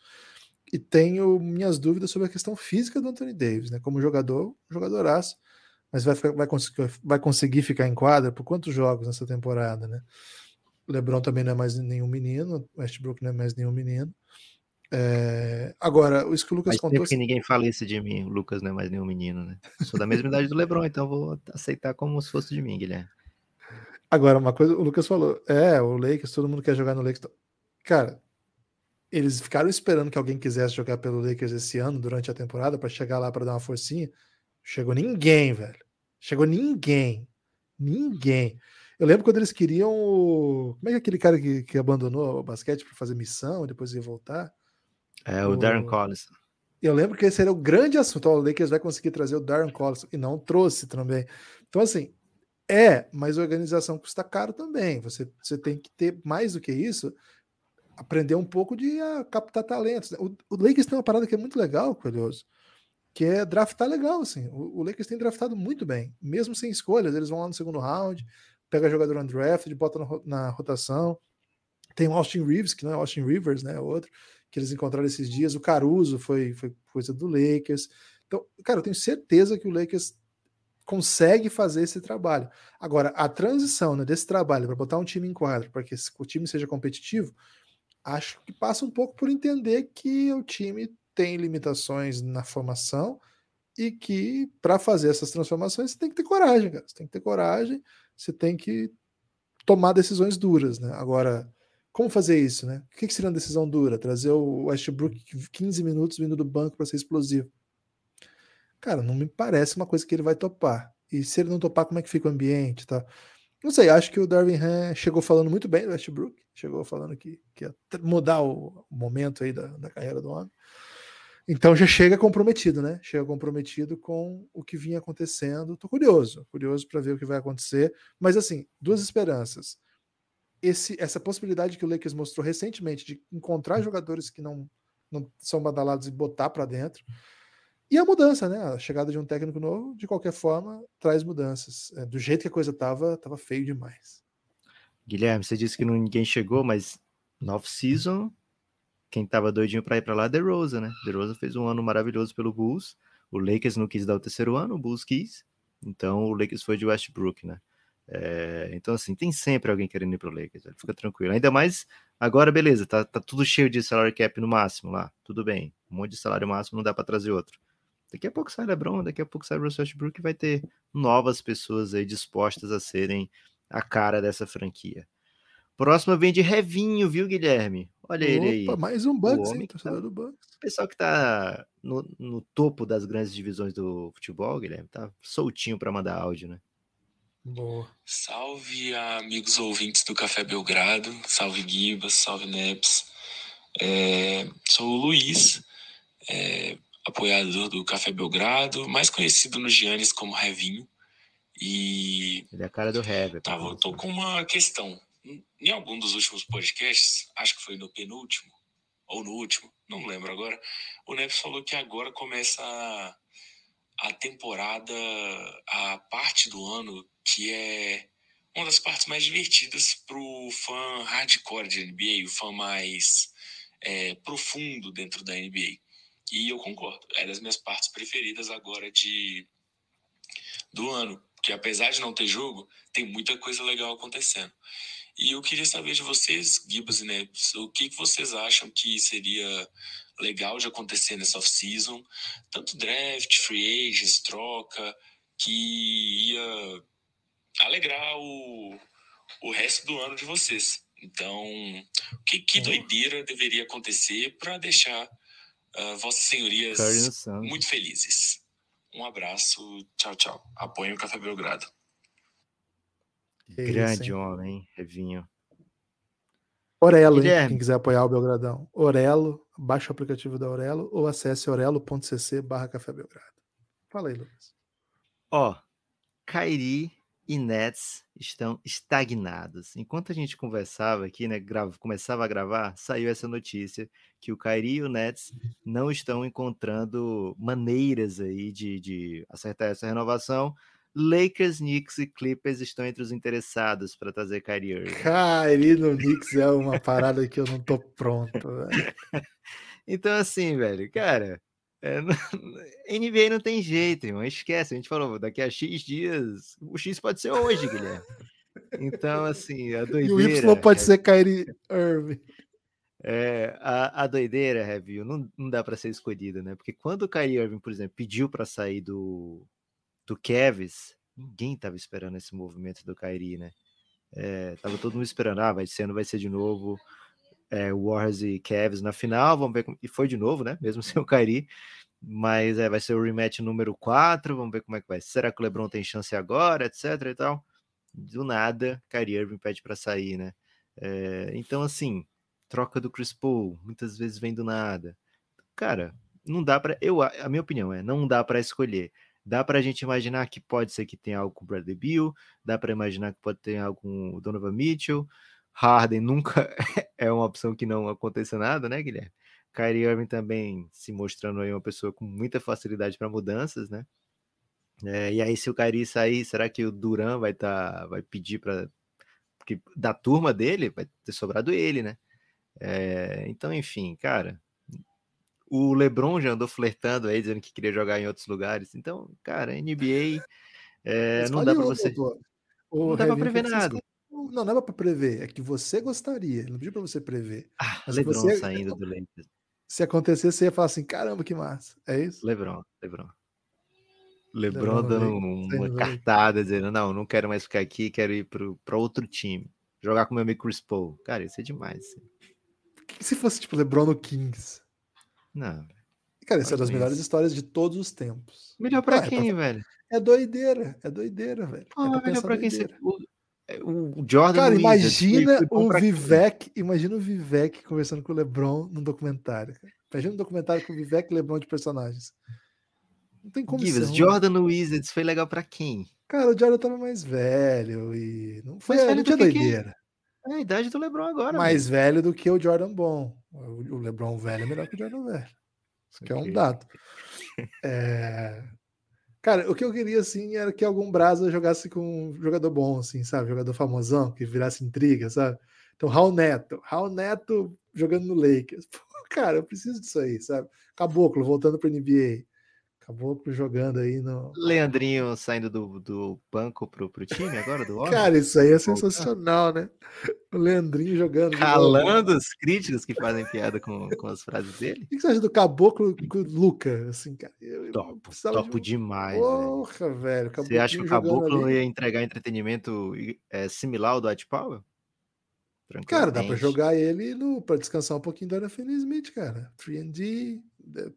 E tenho minhas dúvidas sobre a questão física do Anthony Davis, né? Como jogador, jogadoraço, mas vai, vai, conseguir, vai conseguir ficar em quadra por quantos jogos nessa temporada, né? LeBron também não é mais nenhum menino, Westbrook não é mais nenhum menino. É... Agora, o que o Lucas Mas contou. que ninguém fala isso de mim, o Lucas não é mais nenhum menino, né? Sou da mesma idade do LeBron, então vou aceitar como se fosse de mim, Guilherme. Agora, uma coisa, o Lucas falou: é, o Lakers, todo mundo quer jogar no Lakers. Cara, eles ficaram esperando que alguém quisesse jogar pelo Lakers esse ano, durante a temporada, para chegar lá para dar uma forcinha. Chegou ninguém, velho. Chegou ninguém. Ninguém. Eu lembro quando eles queriam. O... Como é que é aquele cara que, que abandonou o basquete para fazer missão e depois ia voltar? É, o, o Darren Collison. Eu lembro que esse era o grande assunto. O Lakers vai conseguir trazer o Darren Collison e não trouxe também. Então, assim, é, mas organização custa caro também. Você, você tem que ter mais do que isso, aprender um pouco de uh, captar talentos. O, o Lakers tem uma parada que é muito legal, Coelhoso, que é draftar legal. Assim. O, o Lakers tem draftado muito bem, mesmo sem escolhas. Eles vão lá no segundo round, pega jogador undrafted, bota na, na rotação. Tem o Austin Reeves, que não é Austin Rivers, né? É outro, que eles encontraram esses dias. O Caruso foi, foi coisa do Lakers. Então, cara, eu tenho certeza que o Lakers consegue fazer esse trabalho. Agora, a transição né, desse trabalho para botar um time em quadro, para que o time seja competitivo, acho que passa um pouco por entender que o time tem limitações na formação e que para fazer essas transformações você tem que ter coragem, cara. Você tem que ter coragem, você tem que tomar decisões duras, né? Agora, como fazer isso, né? O que seria uma decisão dura? Trazer o Westbrook 15 minutos vindo do banco para ser explosivo. Cara, não me parece uma coisa que ele vai topar. E se ele não topar, como é que fica o ambiente, tá? Não sei, acho que o Darwin Han chegou falando muito bem do Westbrook, chegou falando que, que ia mudar o momento aí da, da carreira do homem. Então já chega comprometido, né? Chega comprometido com o que vinha acontecendo. Tô curioso, curioso para ver o que vai acontecer. Mas assim, duas esperanças. Esse, essa possibilidade que o Lakers mostrou recentemente de encontrar jogadores que não, não são badalados e botar para dentro. E a mudança, né? A chegada de um técnico novo, de qualquer forma, traz mudanças. É, do jeito que a coisa tava, tava feio demais. Guilherme, você disse que ninguém chegou, mas no off-season quem tava doidinho para ir para lá é The Rosa, né? The Rosa fez um ano maravilhoso pelo Bulls. O Lakers não quis dar o terceiro ano, o Bulls quis. Então o Lakers foi de Westbrook, né? É, então, assim, tem sempre alguém querendo ir pro Lakers, velho. fica tranquilo. Ainda mais agora, beleza, tá, tá tudo cheio de salário cap no máximo lá, tudo bem. Um monte de salário máximo não dá para trazer outro. Daqui a pouco sai LeBron, daqui a pouco sai Russell Westbrook e vai ter novas pessoas aí dispostas a serem a cara dessa franquia. Próxima vem de Revinho, viu, Guilherme? Olha Opa, ele aí. Mais um Bucks, hein? Tá... do Bucks. O pessoal que tá no, no, topo das grandes divisões do futebol, Guilherme, tá soltinho para mandar áudio, né? Boa. Salve, amigos ouvintes do Café Belgrado. Salve, Gibas. Salve, Neps. É, sou o Luiz, é, apoiador do Café Belgrado, mais conhecido no Giannis como Revinho. E. Ele é a cara do Hever. Tá, tô com uma questão em algum dos últimos podcasts, acho que foi no penúltimo, ou no último, não lembro agora, o Neves falou que agora começa a, a temporada, a parte do ano que é uma das partes mais divertidas para o fã hardcore de NBA, o fã mais é, profundo dentro da NBA. E eu concordo, é das minhas partes preferidas agora de do ano, Porque apesar de não ter jogo, tem muita coisa legal acontecendo. E eu queria saber de vocês, Gibas e Neps, o que, que vocês acham que seria legal de acontecer nessa off-season? Tanto draft, free agents, troca, que ia alegrar o, o resto do ano de vocês. Então, que, que doideira deveria acontecer para deixar uh, vossas senhorias muito felizes? Um abraço, tchau, tchau. Apoiem o Café Belgrado. Grande isso, homem, Revinho. Orelo, hein? quem quiser apoiar o Belgradão. Orelo, baixe o aplicativo da Orelo ou acesse orelo.cc barra Café Belgrado. Fala aí, Lucas. Ó, Kairi e Nets estão estagnados. Enquanto a gente conversava aqui, né, grava, começava a gravar, saiu essa notícia que o Kairi e o Nets não estão encontrando maneiras aí de, de acertar essa renovação Lakers, Knicks e Clippers estão entre os interessados para trazer Kyrie Irving. Kyrie no Knicks é uma parada que eu não tô pronto, velho. [LAUGHS] então, assim, velho, cara, é, [LAUGHS] não, NBA não tem jeito, irmão. Esquece, a gente falou, daqui a X dias, o X pode ser hoje, Guilherme. Então, assim, a doideira... E o Y pode é... ser Kyrie Irving. É, a, a doideira, Review, não, não dá para ser escolhida, né? Porque quando o Kyrie Irving, por exemplo, pediu para sair do, do Kevs, ninguém estava esperando esse movimento do Kairi, né? É, tava todo mundo esperando, ah, vai ser, não vai ser de novo é, Warriors e Cavs na final, vamos ver como... e foi de novo, né? Mesmo [LAUGHS] sem o Kairi, mas é, vai ser o rematch número 4, vamos ver como é que vai. Será que o LeBron tem chance agora, etc e tal? Do nada, Kyrie Irving pede para sair, né? É, então assim, troca do Chris Paul, muitas vezes vem do nada. Cara, não dá para eu a minha opinião é, não dá para escolher. Dá para a gente imaginar que pode ser que tenha algo com o Bradley Bill, dá para imaginar que pode ter algo com o Donovan Mitchell. Harden nunca [LAUGHS] é uma opção que não aconteceu nada, né, Guilherme? Kyrie Irving também se mostrando aí uma pessoa com muita facilidade para mudanças, né? É, e aí, se o Kyrie sair, será que o Duran vai tá, vai pedir para porque da turma dele vai ter sobrado ele, né? É, então, enfim, cara, o LeBron já andou flertando aí, dizendo que queria jogar em outros lugares. Então, cara, NBA é, não dá para você. não dá para prever nada. Não, não é para prever, é que você gostaria. Não pediu para você prever. Ah, LeBron você... saindo do Lakers. Se acontecesse, você ia falar assim: caramba, que massa. É isso? LeBron, LeBron. LeBron, LeBron dando uma cartada, dizendo: não, não quero mais ficar aqui, quero ir para outro time. Jogar com meu amigo Chris Paul. Cara, isso é demais. Assim. Se fosse tipo LeBron no Kings. Não. Cara, essa é das melhores histórias de todos os tempos. Melhor pra ah, quem, é pra... velho? É doideira, é doideira, velho. Pô, é pra melhor pra quem você... O Jordan Cara, imagina o Vivek, imagina o Vivek conversando com o LeBron num documentário. Imagina um documentário com o Vivek e LeBron de personagens. Não tem como ser. Jordan no Wizards foi legal para quem? Cara, o Jordan tava mais velho e não foi, não tinha doideira. É a idade do LeBron agora. Mais mesmo. velho do que o Jordan bom. O LeBron velho é melhor que o Jordan velho. Isso okay. é um dado. [LAUGHS] É... Cara, o que eu queria, assim, era que algum Brasa jogasse com um jogador bom, assim, sabe? Jogador famosão, que virasse intriga, sabe? Então, Raul Neto. Raul Neto jogando no Lakers. [LAUGHS] Pô, cara, eu preciso disso aí, sabe? Caboclo voltando para NBA. Caboclo jogando aí no. Leandrinho saindo do, do banco pro, pro time agora, do [LAUGHS] homem. Cara, isso aí é sensacional, né? O Leandrinho jogando. Calando os críticos que fazem piada com, com as frases dele. O que você acha do Caboclo com o Luca? Assim, cara, eu, topo, topo de... demais. Porra, velho. Você acha que o Caboclo ia entregar entretenimento é, similar ao do White Power? Cara, dá pra jogar ele no, pra descansar um pouquinho do Anthony Smith, cara. 3D,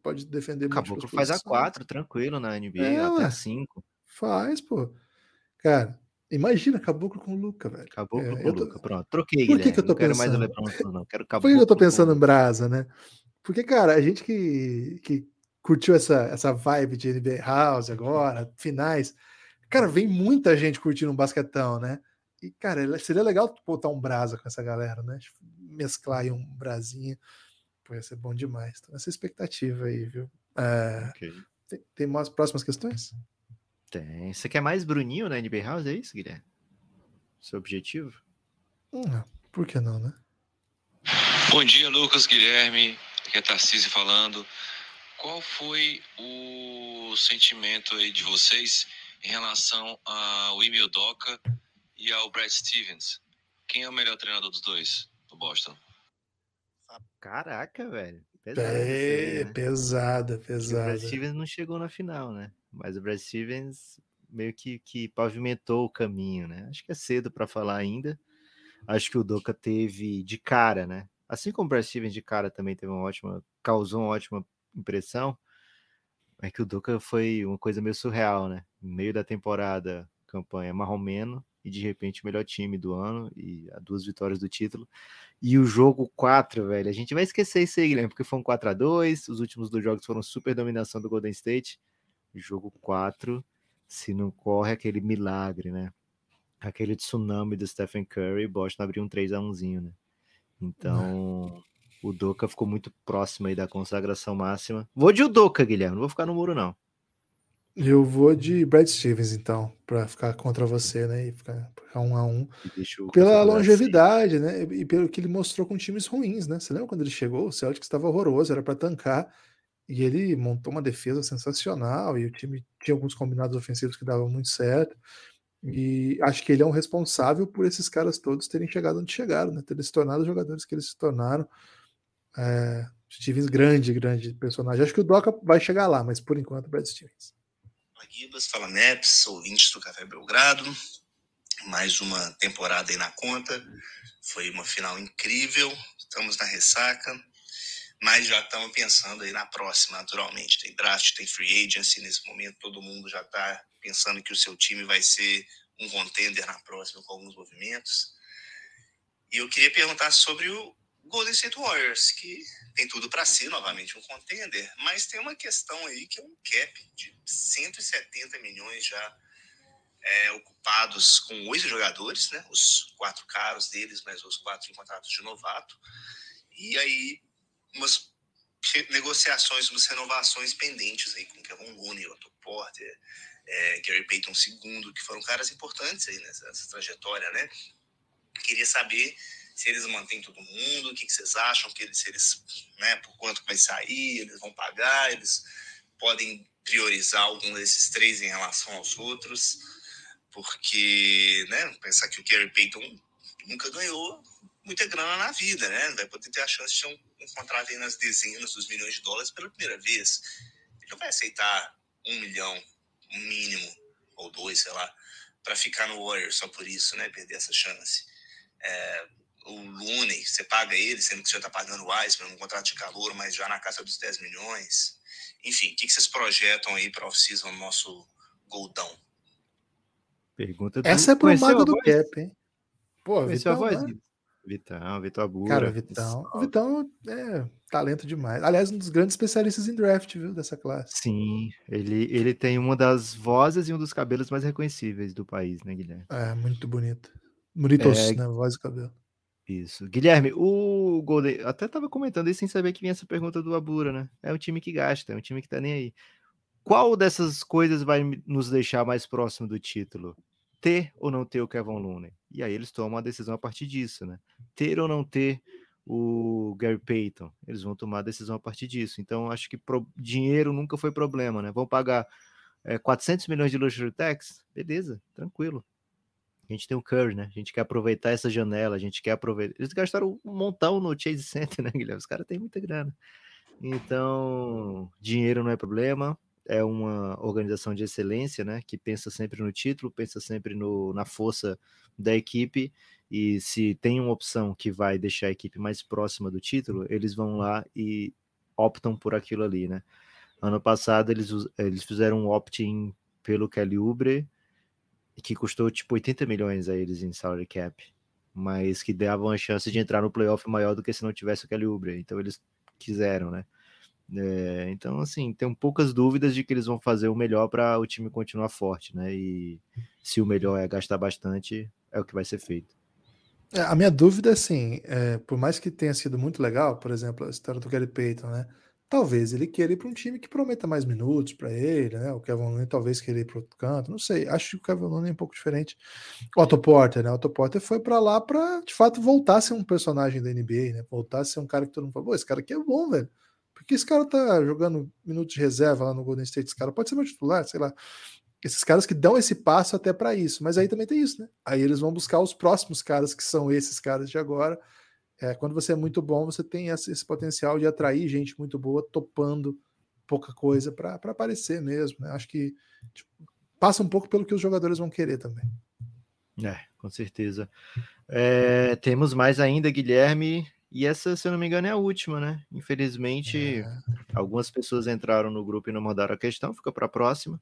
pode defender Caboclo faz a 4, tranquilo na NBA, é, até a 5. Faz, pô. Cara, imagina Caboclo com o Luca, velho. Caboclo é, com o Luca, tô... pronto. Troquei, Por que, que eu tô não pensando? quero mais o LeBron, não. Quero Caboclo Por que eu tô pensando em Brasa, né? Porque, cara, a gente que, que curtiu essa, essa vibe de NBA House agora, finais, cara, vem muita gente curtindo um basquetão, né? E, cara, seria legal botar um brasa com essa galera, né? Tipo, mesclar aí um brasinho. Pô, ia ser bom demais. Então, essa expectativa aí, viu? É, okay. tem, tem mais próximas questões? Tem. Você quer mais Bruninho na NBA House? É isso, Guilherme? Seu objetivo? Hum, por que não, né? Bom dia, Lucas, Guilherme. Aqui é Tarcísio falando. Qual foi o sentimento aí de vocês em relação ao Emil Doca e ao Brad Stevens. Quem é o melhor treinador dos dois do Boston? Caraca, velho. Pesada, é, né? pesada, pesada. O Brad Stevens não chegou na final, né? Mas o Brad Stevens meio que, que pavimentou o caminho, né? Acho que é cedo para falar ainda. Acho que o Doca teve de cara, né? Assim como o Brad Stevens de cara também teve uma ótima, causou uma ótima impressão. É que o Doca foi uma coisa meio surreal, né? No meio da temporada, campanha marromeno, e de repente o melhor time do ano e duas vitórias do título. E o jogo 4, velho, a gente vai esquecer isso aí, Guilherme, porque foi um 4 a 2 os últimos dois jogos foram super dominação do Golden State. Jogo 4, se não corre aquele milagre, né? Aquele tsunami do Stephen Curry, Boston abriu um 3 a 1zinho, né? Então, o Doca ficou muito próximo aí da consagração máxima. Vou de Udoca, Guilherme, não vou ficar no muro não. Eu vou de Brad Stevens, então, para ficar contra você, né? E ficar, ficar um a um. Pela longevidade, assim. né? E pelo que ele mostrou com times ruins, né? Você lembra quando ele chegou? O Celtics estava horroroso, era para tancar. E ele montou uma defesa sensacional. E o time tinha alguns combinados ofensivos que davam muito certo. E acho que ele é um responsável por esses caras todos terem chegado onde chegaram, né? Terem se tornado os jogadores que eles se tornaram. É, Stevens, grande, grande personagem. Acho que o Doca vai chegar lá, mas por enquanto, Brad Stevens. Gibas, fala Neps, ouvintes do Café Belgrado. Mais uma temporada aí na conta. Foi uma final incrível. Estamos na ressaca. Mas já estamos pensando aí na próxima, naturalmente. Tem draft, tem free agency. Nesse momento, todo mundo já está pensando que o seu time vai ser um contender na próxima com alguns movimentos. E eu queria perguntar sobre o Golden State Warriors, que tem tudo para ser novamente um contender, mas tem uma questão aí que é um cap de 170 milhões já é, ocupados com oito jogadores, né? Os quatro caros deles, mas os quatro em contratos de novato. E aí, umas negociações, umas renovações pendentes aí com Kevin Looney, Otto Porter, é, Gary Payton II, que foram caras importantes aí nessa, nessa trajetória, né? Queria saber se eles mantêm todo mundo, o que, que vocês acham, que eles, se eles, né, por quanto vai sair, eles vão pagar, eles podem priorizar algum desses três em relação aos outros, porque, né, pensar que o Gary Payton nunca ganhou muita grana na vida, né, vai poder ter a chance de ter um, contrato aí nas dezenas dos milhões de dólares pela primeira vez. Ele não vai aceitar um milhão, um mínimo, ou dois, sei lá, para ficar no Warriors só por isso, né, perder essa chance. É, o Looney, você paga ele, sendo que você já está pagando o Wiseman um contrato de calor, mas já na casa dos 10 milhões. Enfim, o que, que vocês projetam aí para off-season no nosso Goldão? Pergunta do... Essa é pro mago do cap, hein? Pô, Vitão, a voz, né? Vitão, Vitor Abura. Cara, Vitão, o Vitão é talento demais. Aliás, um dos grandes especialistas em draft, viu, dessa classe. Sim, ele, ele tem uma das vozes e um dos cabelos mais reconhecíveis do país, né, Guilherme? É, muito bonito. Bonitos, é... né? Voz e cabelo. Isso. Guilherme, o Golden. Até estava comentando isso sem saber que vinha essa pergunta do Abura, né? É um time que gasta, é um time que tá nem aí. Qual dessas coisas vai nos deixar mais próximo do título? Ter ou não ter o Kevin Looney? E aí eles tomam a decisão a partir disso, né? Ter ou não ter o Gary Payton? Eles vão tomar a decisão a partir disso. Então acho que pro... dinheiro nunca foi problema, né? Vão pagar é, 400 milhões de luxury tax? Beleza, tranquilo. A gente tem o Curry, né? A gente quer aproveitar essa janela, a gente quer aproveitar. Eles gastaram um montão no Chase Center, né, [LAUGHS] Guilherme? Os caras têm muita grana. Então, dinheiro não é problema. É uma organização de excelência, né? Que pensa sempre no título, pensa sempre no, na força da equipe. E se tem uma opção que vai deixar a equipe mais próxima do título, eles vão lá e optam por aquilo ali, né? Ano passado eles, eles fizeram um opt-in pelo Kelly que custou tipo 80 milhões a eles em salary cap, mas que davam a chance de entrar no playoff maior do que se não tivesse aquele Uber. Então eles quiseram, né? É, então, assim, tem poucas dúvidas de que eles vão fazer o melhor para o time continuar forte, né? E se o melhor é gastar bastante, é o que vai ser feito. É, a minha dúvida é assim, é, por mais que tenha sido muito legal, por exemplo, a história do Gary Payton, né? Talvez ele queira ir para um time que prometa mais minutos para ele, né? O Kevin Looney talvez queira ir para outro canto, não sei. Acho que o Kevin Looney é um pouco diferente. Otto Porter, né? Otto Porter foi para lá para, de fato, voltar a ser um personagem da NBA, né? Voltar a ser um cara que todo mundo fala, esse cara aqui é bom, velho. Porque esse cara tá jogando minutos de reserva lá no Golden State, esse cara pode ser meu titular, sei lá. esses caras que dão esse passo até para isso. Mas aí também tem isso, né? Aí eles vão buscar os próximos caras que são esses caras de agora. É, quando você é muito bom, você tem esse, potencial de atrair gente muito boa, topando pouca coisa para aparecer mesmo. Né? Acho que tipo, passa um pouco pelo que os jogadores vão querer também. É, com certeza. É, temos mais ainda, Guilherme, e essa, se eu não me engano, é a última, né? Infelizmente, é. algumas pessoas entraram no grupo e não mandaram a questão, fica para a próxima.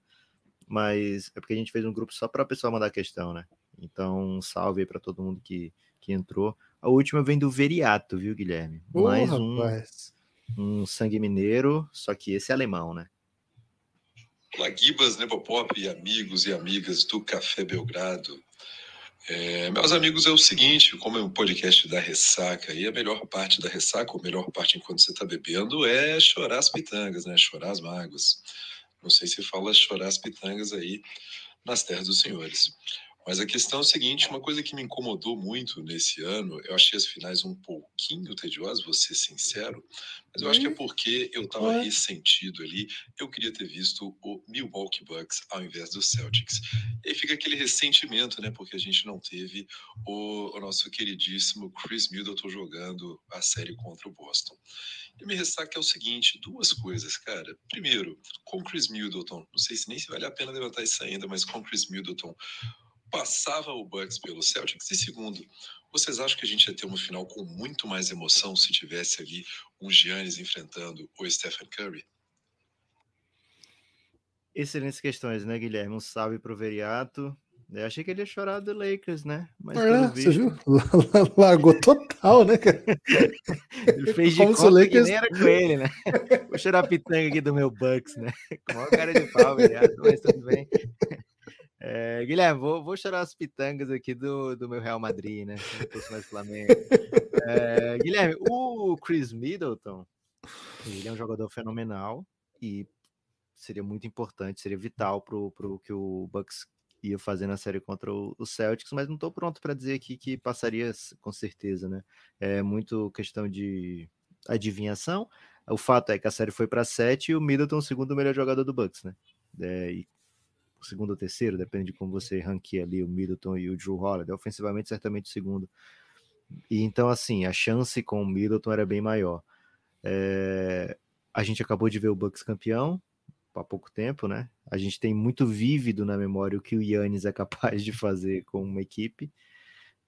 Mas é porque a gente fez um grupo só para a pessoa mandar a questão, né? Então, um salve aí para todo mundo que, que entrou. A última vem do Veriato, viu, Guilherme? Mais um, rapaz. um sangue mineiro, só que esse é alemão, né? Olá, Gibas, Nepopop e amigos e amigas do Café Belgrado. É, meus amigos, é o seguinte, como é um podcast da ressaca, e a melhor parte da ressaca, ou a melhor parte enquanto você está bebendo, é chorar as pitangas, né? Chorar as mágoas. Não sei se fala chorar as pitangas aí nas terras dos senhores. Mas a questão é o seguinte: uma coisa que me incomodou muito nesse ano, eu achei as finais um pouquinho tediosas, vou ser sincero, mas eu acho que é porque eu estava ressentido ali. Eu queria ter visto o Milwaukee Bucks ao invés do Celtics. E aí fica aquele ressentimento, né? Porque a gente não teve o, o nosso queridíssimo Chris Middleton jogando a série contra o Boston. E me ressaca é o seguinte: duas coisas, cara. Primeiro, com Chris Middleton, não sei se nem se vale a pena levantar isso ainda, mas com Chris Middleton passava o Bucks pelo Celtics? E segundo, vocês acham que a gente ia ter uma final com muito mais emoção se tivesse ali um Giannis enfrentando o Stephen Curry? Excelentes questões, né, Guilherme? Um salve pro Veriato. Eu achei que ele ia chorar do Lakers, né? Mas é, visto... você viu? [LAUGHS] Largou total, né, cara? ele fez de Como conta Lakers... que nem era com ele, né? Vou chorar a pitanga aqui do meu Bucks, né? Com a cara de pau, Veriato, mas tudo bem. É, Guilherme, vou, vou chorar as pitangas aqui do, do meu Real Madrid, né? Se mais Flamengo. É, Guilherme, o Chris Middleton, ele é um jogador fenomenal e seria muito importante, seria vital para o que o Bucks ia fazer na série contra o, o Celtics, mas não estou pronto para dizer aqui que passaria com certeza, né? É muito questão de adivinhação. O fato é que a série foi para sete e o Middleton, o segundo melhor jogador do Bucks, né? É, e segundo ou terceiro, depende de como você ranqueia ali o Middleton e o Drew Holiday. Ofensivamente, certamente o segundo. E então, assim, a chance com o Middleton era bem maior. É... A gente acabou de ver o Bucks campeão há pouco tempo, né? A gente tem muito vívido na memória o que o Yannis é capaz de fazer com uma equipe.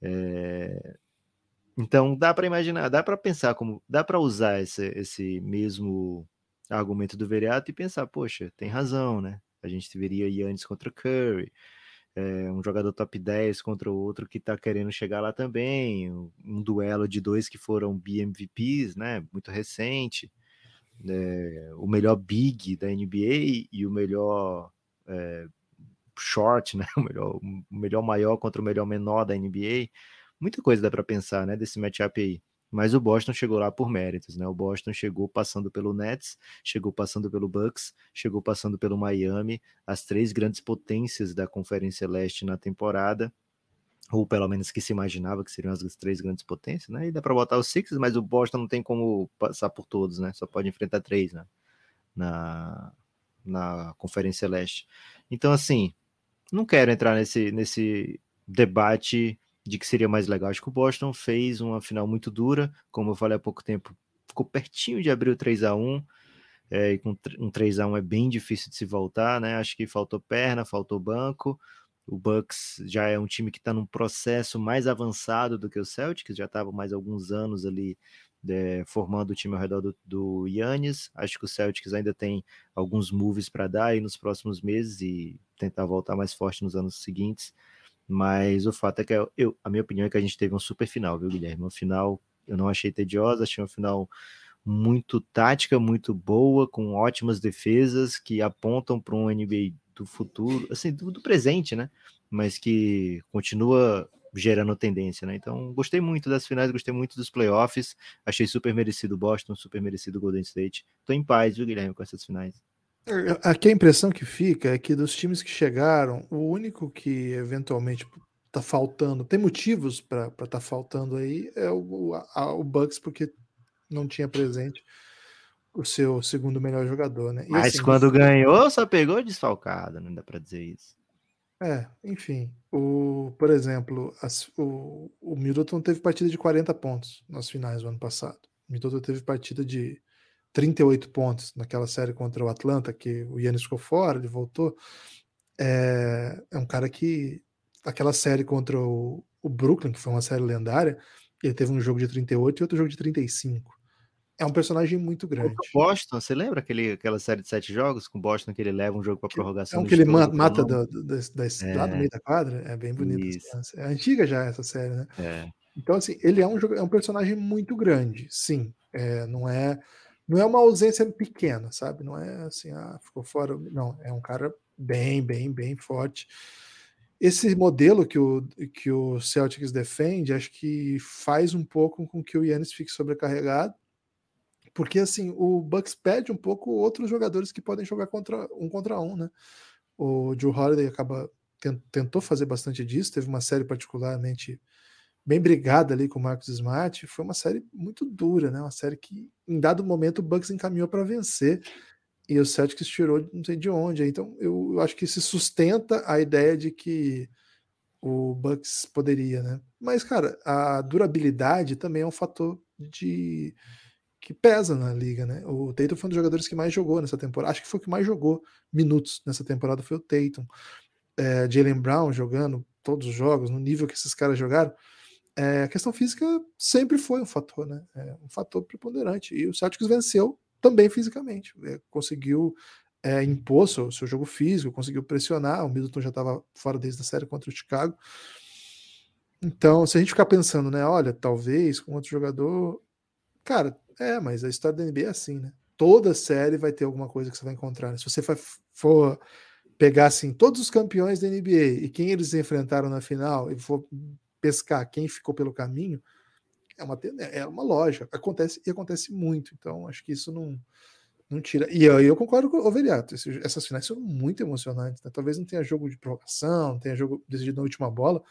É... Então dá para imaginar, dá para pensar como, dá para usar esse, esse mesmo argumento do Veriato e pensar, poxa, tem razão, né? A gente veria Yannis contra Curry, é, um jogador top 10 contra outro que está querendo chegar lá também, um, um, duelo de dois que foram BMVPs, né? Muito recente. É, o melhor big da NBA e o melhor é, short, né? [LAUGHS] O melhor, o melhor maior contra o melhor menor da NBA. Muita coisa dá para pensar, né? Desse matchup aí mas o Boston chegou lá por méritos, né? O Boston chegou passando pelo Nets, chegou passando pelo Bucks, chegou passando pelo Miami, as três grandes potências da Conferência Leste na temporada, ou pelo menos que se imaginava que seriam as três grandes potências, né? E dá para botar os Sixers, mas o Boston não tem como passar por todos, né? Só pode enfrentar três, né? Na, na Conferência Leste. Então, assim, não quero entrar nesse, nesse debate de que seria mais legal. Acho que o Boston fez uma final muito dura, como eu falei há pouco tempo, ficou pertinho de abrir o 3 a 1 é, e com um 3 a 1 é bem difícil de se voltar, né? Acho que faltou perna, faltou banco. O Bucks já é um time que está num processo mais avançado do que o Celtics, já estava mais alguns anos ali é, formando o time ao redor do, do Yannis. Acho que o Celtics ainda tem alguns moves para dar aí nos próximos meses e tentar voltar mais forte nos anos seguintes. Mas o fato é que eu, a minha opinião é que a gente teve um super final, viu, Guilherme? Uma final eu não achei tediosa, achei uma final muito tática, muito boa, com ótimas defesas que apontam para um NBA do futuro, assim, do, do, presente, né? Mas que continua gerando tendência, né? Então, gostei muito das finais, gostei muito dos playoffs, achei super merecido Boston, super merecido Golden State. Tô em paz, viu, Guilherme, com essas finais. Aqui a impressão que fica é que dos times que chegaram, o único que eventualmente tá faltando, tem motivos para estar tá faltando aí, é o, a, o Bucks, porque não tinha presente o seu segundo melhor jogador, né? E, Mas assim, quando ganhou, só pegou desfalcado, não dá para dizer isso. É, enfim, o, por exemplo, as, o, o Middleton teve partida de 40 pontos nas finais do ano passado. O Middleton teve partida de 38 pontos naquela série contra o Atlanta, que o Yannis ficou fora, ele voltou. É, é um cara que, aquela série contra o, o Brooklyn, que foi uma série lendária, ele teve um jogo de 38 e outro jogo de 35. É um personagem muito grande. O Boston, você lembra aquele, aquela série de sete jogos com Boston que ele leva um jogo para prorrogação? É um que ele mata, do, é. lá no meio da quadra. É bem bonito. É antiga já essa série, né? É. Então, assim, ele é um, é um personagem muito grande, sim. É, não é não é uma ausência pequena, sabe? Não é assim, ah, ficou fora. Não, é um cara bem, bem, bem forte. Esse modelo que o, que o Celtics defende, acho que faz um pouco com que o Yannis fique sobrecarregado porque assim, o Bucks pede um pouco outros jogadores que podem jogar contra um contra um, né? O Joe Holiday acaba tentou fazer bastante disso, teve uma série particularmente bem brigada ali com o Marcos Smart, foi uma série muito dura, né? Uma série que em dado momento o Bucks encaminhou para vencer e o Celtics tirou não sei de onde. Então eu acho que se sustenta a ideia de que o Bucks poderia, né? Mas cara, a durabilidade também é um fator de que pesa na liga, né? O Tatum foi um dos jogadores que mais jogou nessa temporada. Acho que foi o que mais jogou minutos nessa temporada foi o Tatum. É, Jalen Brown jogando todos os jogos no nível que esses caras jogaram. É, a questão física sempre foi um fator, né? É um fator preponderante. E o Celtics venceu também fisicamente. É, conseguiu é, impor seu, seu jogo físico, conseguiu pressionar. O Middleton já estava fora desde a série contra o Chicago. Então, se a gente ficar pensando, né? Olha, talvez com outro jogador. Cara, é, mas a história da NBA é assim, né? Toda série vai ter alguma coisa que você vai encontrar. Né? Se você for pegar assim todos os campeões da NBA e quem eles enfrentaram na final e for pescar quem ficou pelo caminho, é uma, é uma lógica. Acontece e acontece muito. Então, acho que isso não, não tira. E eu, eu concordo com o Overiato. Essas finais são muito emocionantes. Né? Talvez não tenha jogo de prorrogação, tenha jogo decidido na última bola,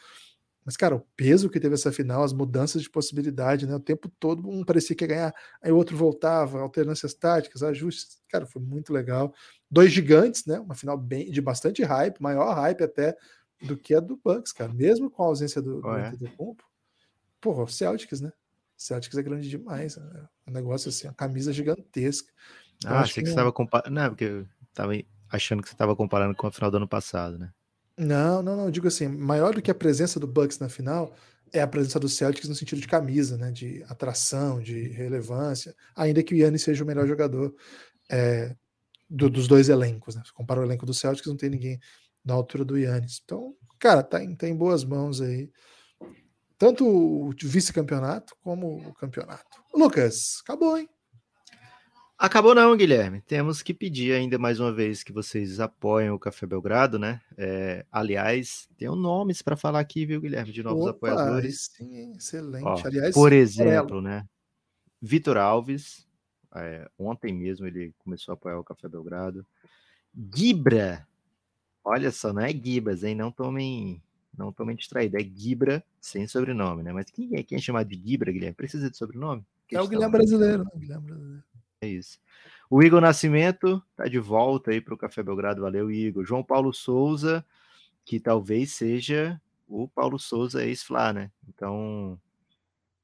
mas, cara, o peso que teve essa final, as mudanças de possibilidade, né? O tempo todo um parecia que ia ganhar, aí o outro voltava, alternâncias táticas, ajustes. Cara, foi muito legal. Dois gigantes, né? Uma final bem de bastante hype, maior hype até do que a do Bucks, cara. Mesmo com a ausência do, oh, é? do Pompo. Porra, o Celtics, né? Celtics é grande demais. Né? Um negócio assim, uma camisa gigantesca. Então, ah, achei que, que você estava comparando. Não, porque eu estava achando que você estava comparando com a final do ano passado, né? Não, não, não. Eu digo assim, maior do que a presença do Bucks na final é a presença do Celtics no sentido de camisa, né? De atração, de relevância. Ainda que o Yannis seja o melhor jogador é, do, dos dois elencos, né? Se compara o elenco do Celtics, não tem ninguém na altura do Yannis. Então, cara, tá em, tá em boas mãos aí. Tanto o vice-campeonato como o campeonato. Lucas, acabou, hein? Acabou não, Guilherme. Temos que pedir ainda mais uma vez que vocês apoiem o Café Belgrado, né? É, aliás, tem nomes para falar aqui, viu, Guilherme, de novos Opa, apoiadores. Sim, excelente. Ó, aliás, por exemplo, né? Vitor Alves, é, ontem mesmo ele começou a apoiar o Café Belgrado. Gibra, olha só, não é Gibas, hein? Não tomem, não tomem distraído, é Gibra sem sobrenome, né? Mas quem é quem é chamado de Gibra, Guilherme? Precisa de sobrenome? é o Guilherme brasileiro, né? Guilherme brasileiro. É isso. O Igor Nascimento tá de volta aí para o Café Belgrado. Valeu, Igor. João Paulo Souza, que talvez seja o Paulo Souza ex-Flá, né? Então,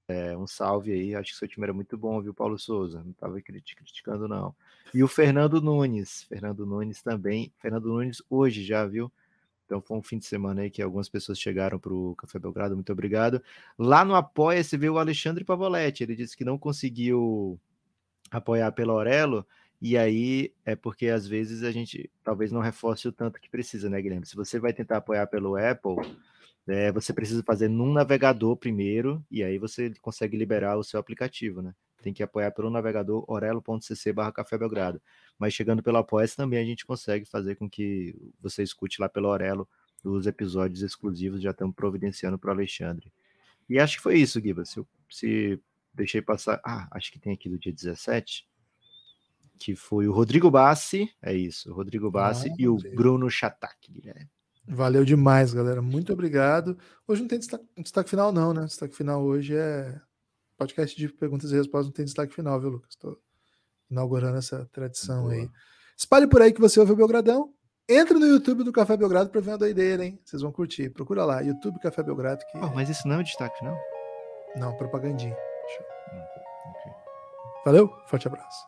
é, um salve aí. Acho que seu time era muito bom, viu, Paulo Souza? Não estava criticando, não. E o Fernando Nunes. Fernando Nunes também. Fernando Nunes hoje já, viu? Então foi um fim de semana aí que algumas pessoas chegaram para o Café Belgrado. Muito obrigado. Lá no Apoia-se veio o Alexandre Pavoletti. Ele disse que não conseguiu apoiar pelo Aurelo, e aí é porque às vezes a gente talvez não reforce o tanto que precisa, né, Guilherme? Se você vai tentar apoiar pelo Apple, é, você precisa fazer num navegador primeiro, e aí você consegue liberar o seu aplicativo, né? Tem que apoiar pelo navegador orelo.cc barra Café Belgrado. Mas chegando pelo apoia também a gente consegue fazer com que você escute lá pelo Orelo os episódios exclusivos, já estamos providenciando para o Alexandre. E acho que foi isso, Guiba. Se, se deixei passar. Ah, acho que tem aqui do dia 17, que foi o Rodrigo Bassi, é isso, o Rodrigo Bassi ah, e o Bruno Chatak, Guilherme. Valeu demais, galera. Muito obrigado. Hoje não tem destaque, destaque, final, não, né? Destaque final hoje é podcast de perguntas e respostas, não tem destaque final, viu, Lucas? Tô, inaugurando essa tradição Boa. aí. Espalhe por aí que você ouve o Belgradão. Entre no YouTube do Café Belgrado para ver uma doideira, hein? Vocês vão curtir. Procura lá, YouTube Café Belgrado. Que... Oh, mas isso não é o destaque, não? Não, propagandinha. Hum, okay. Valeu, forte abraço.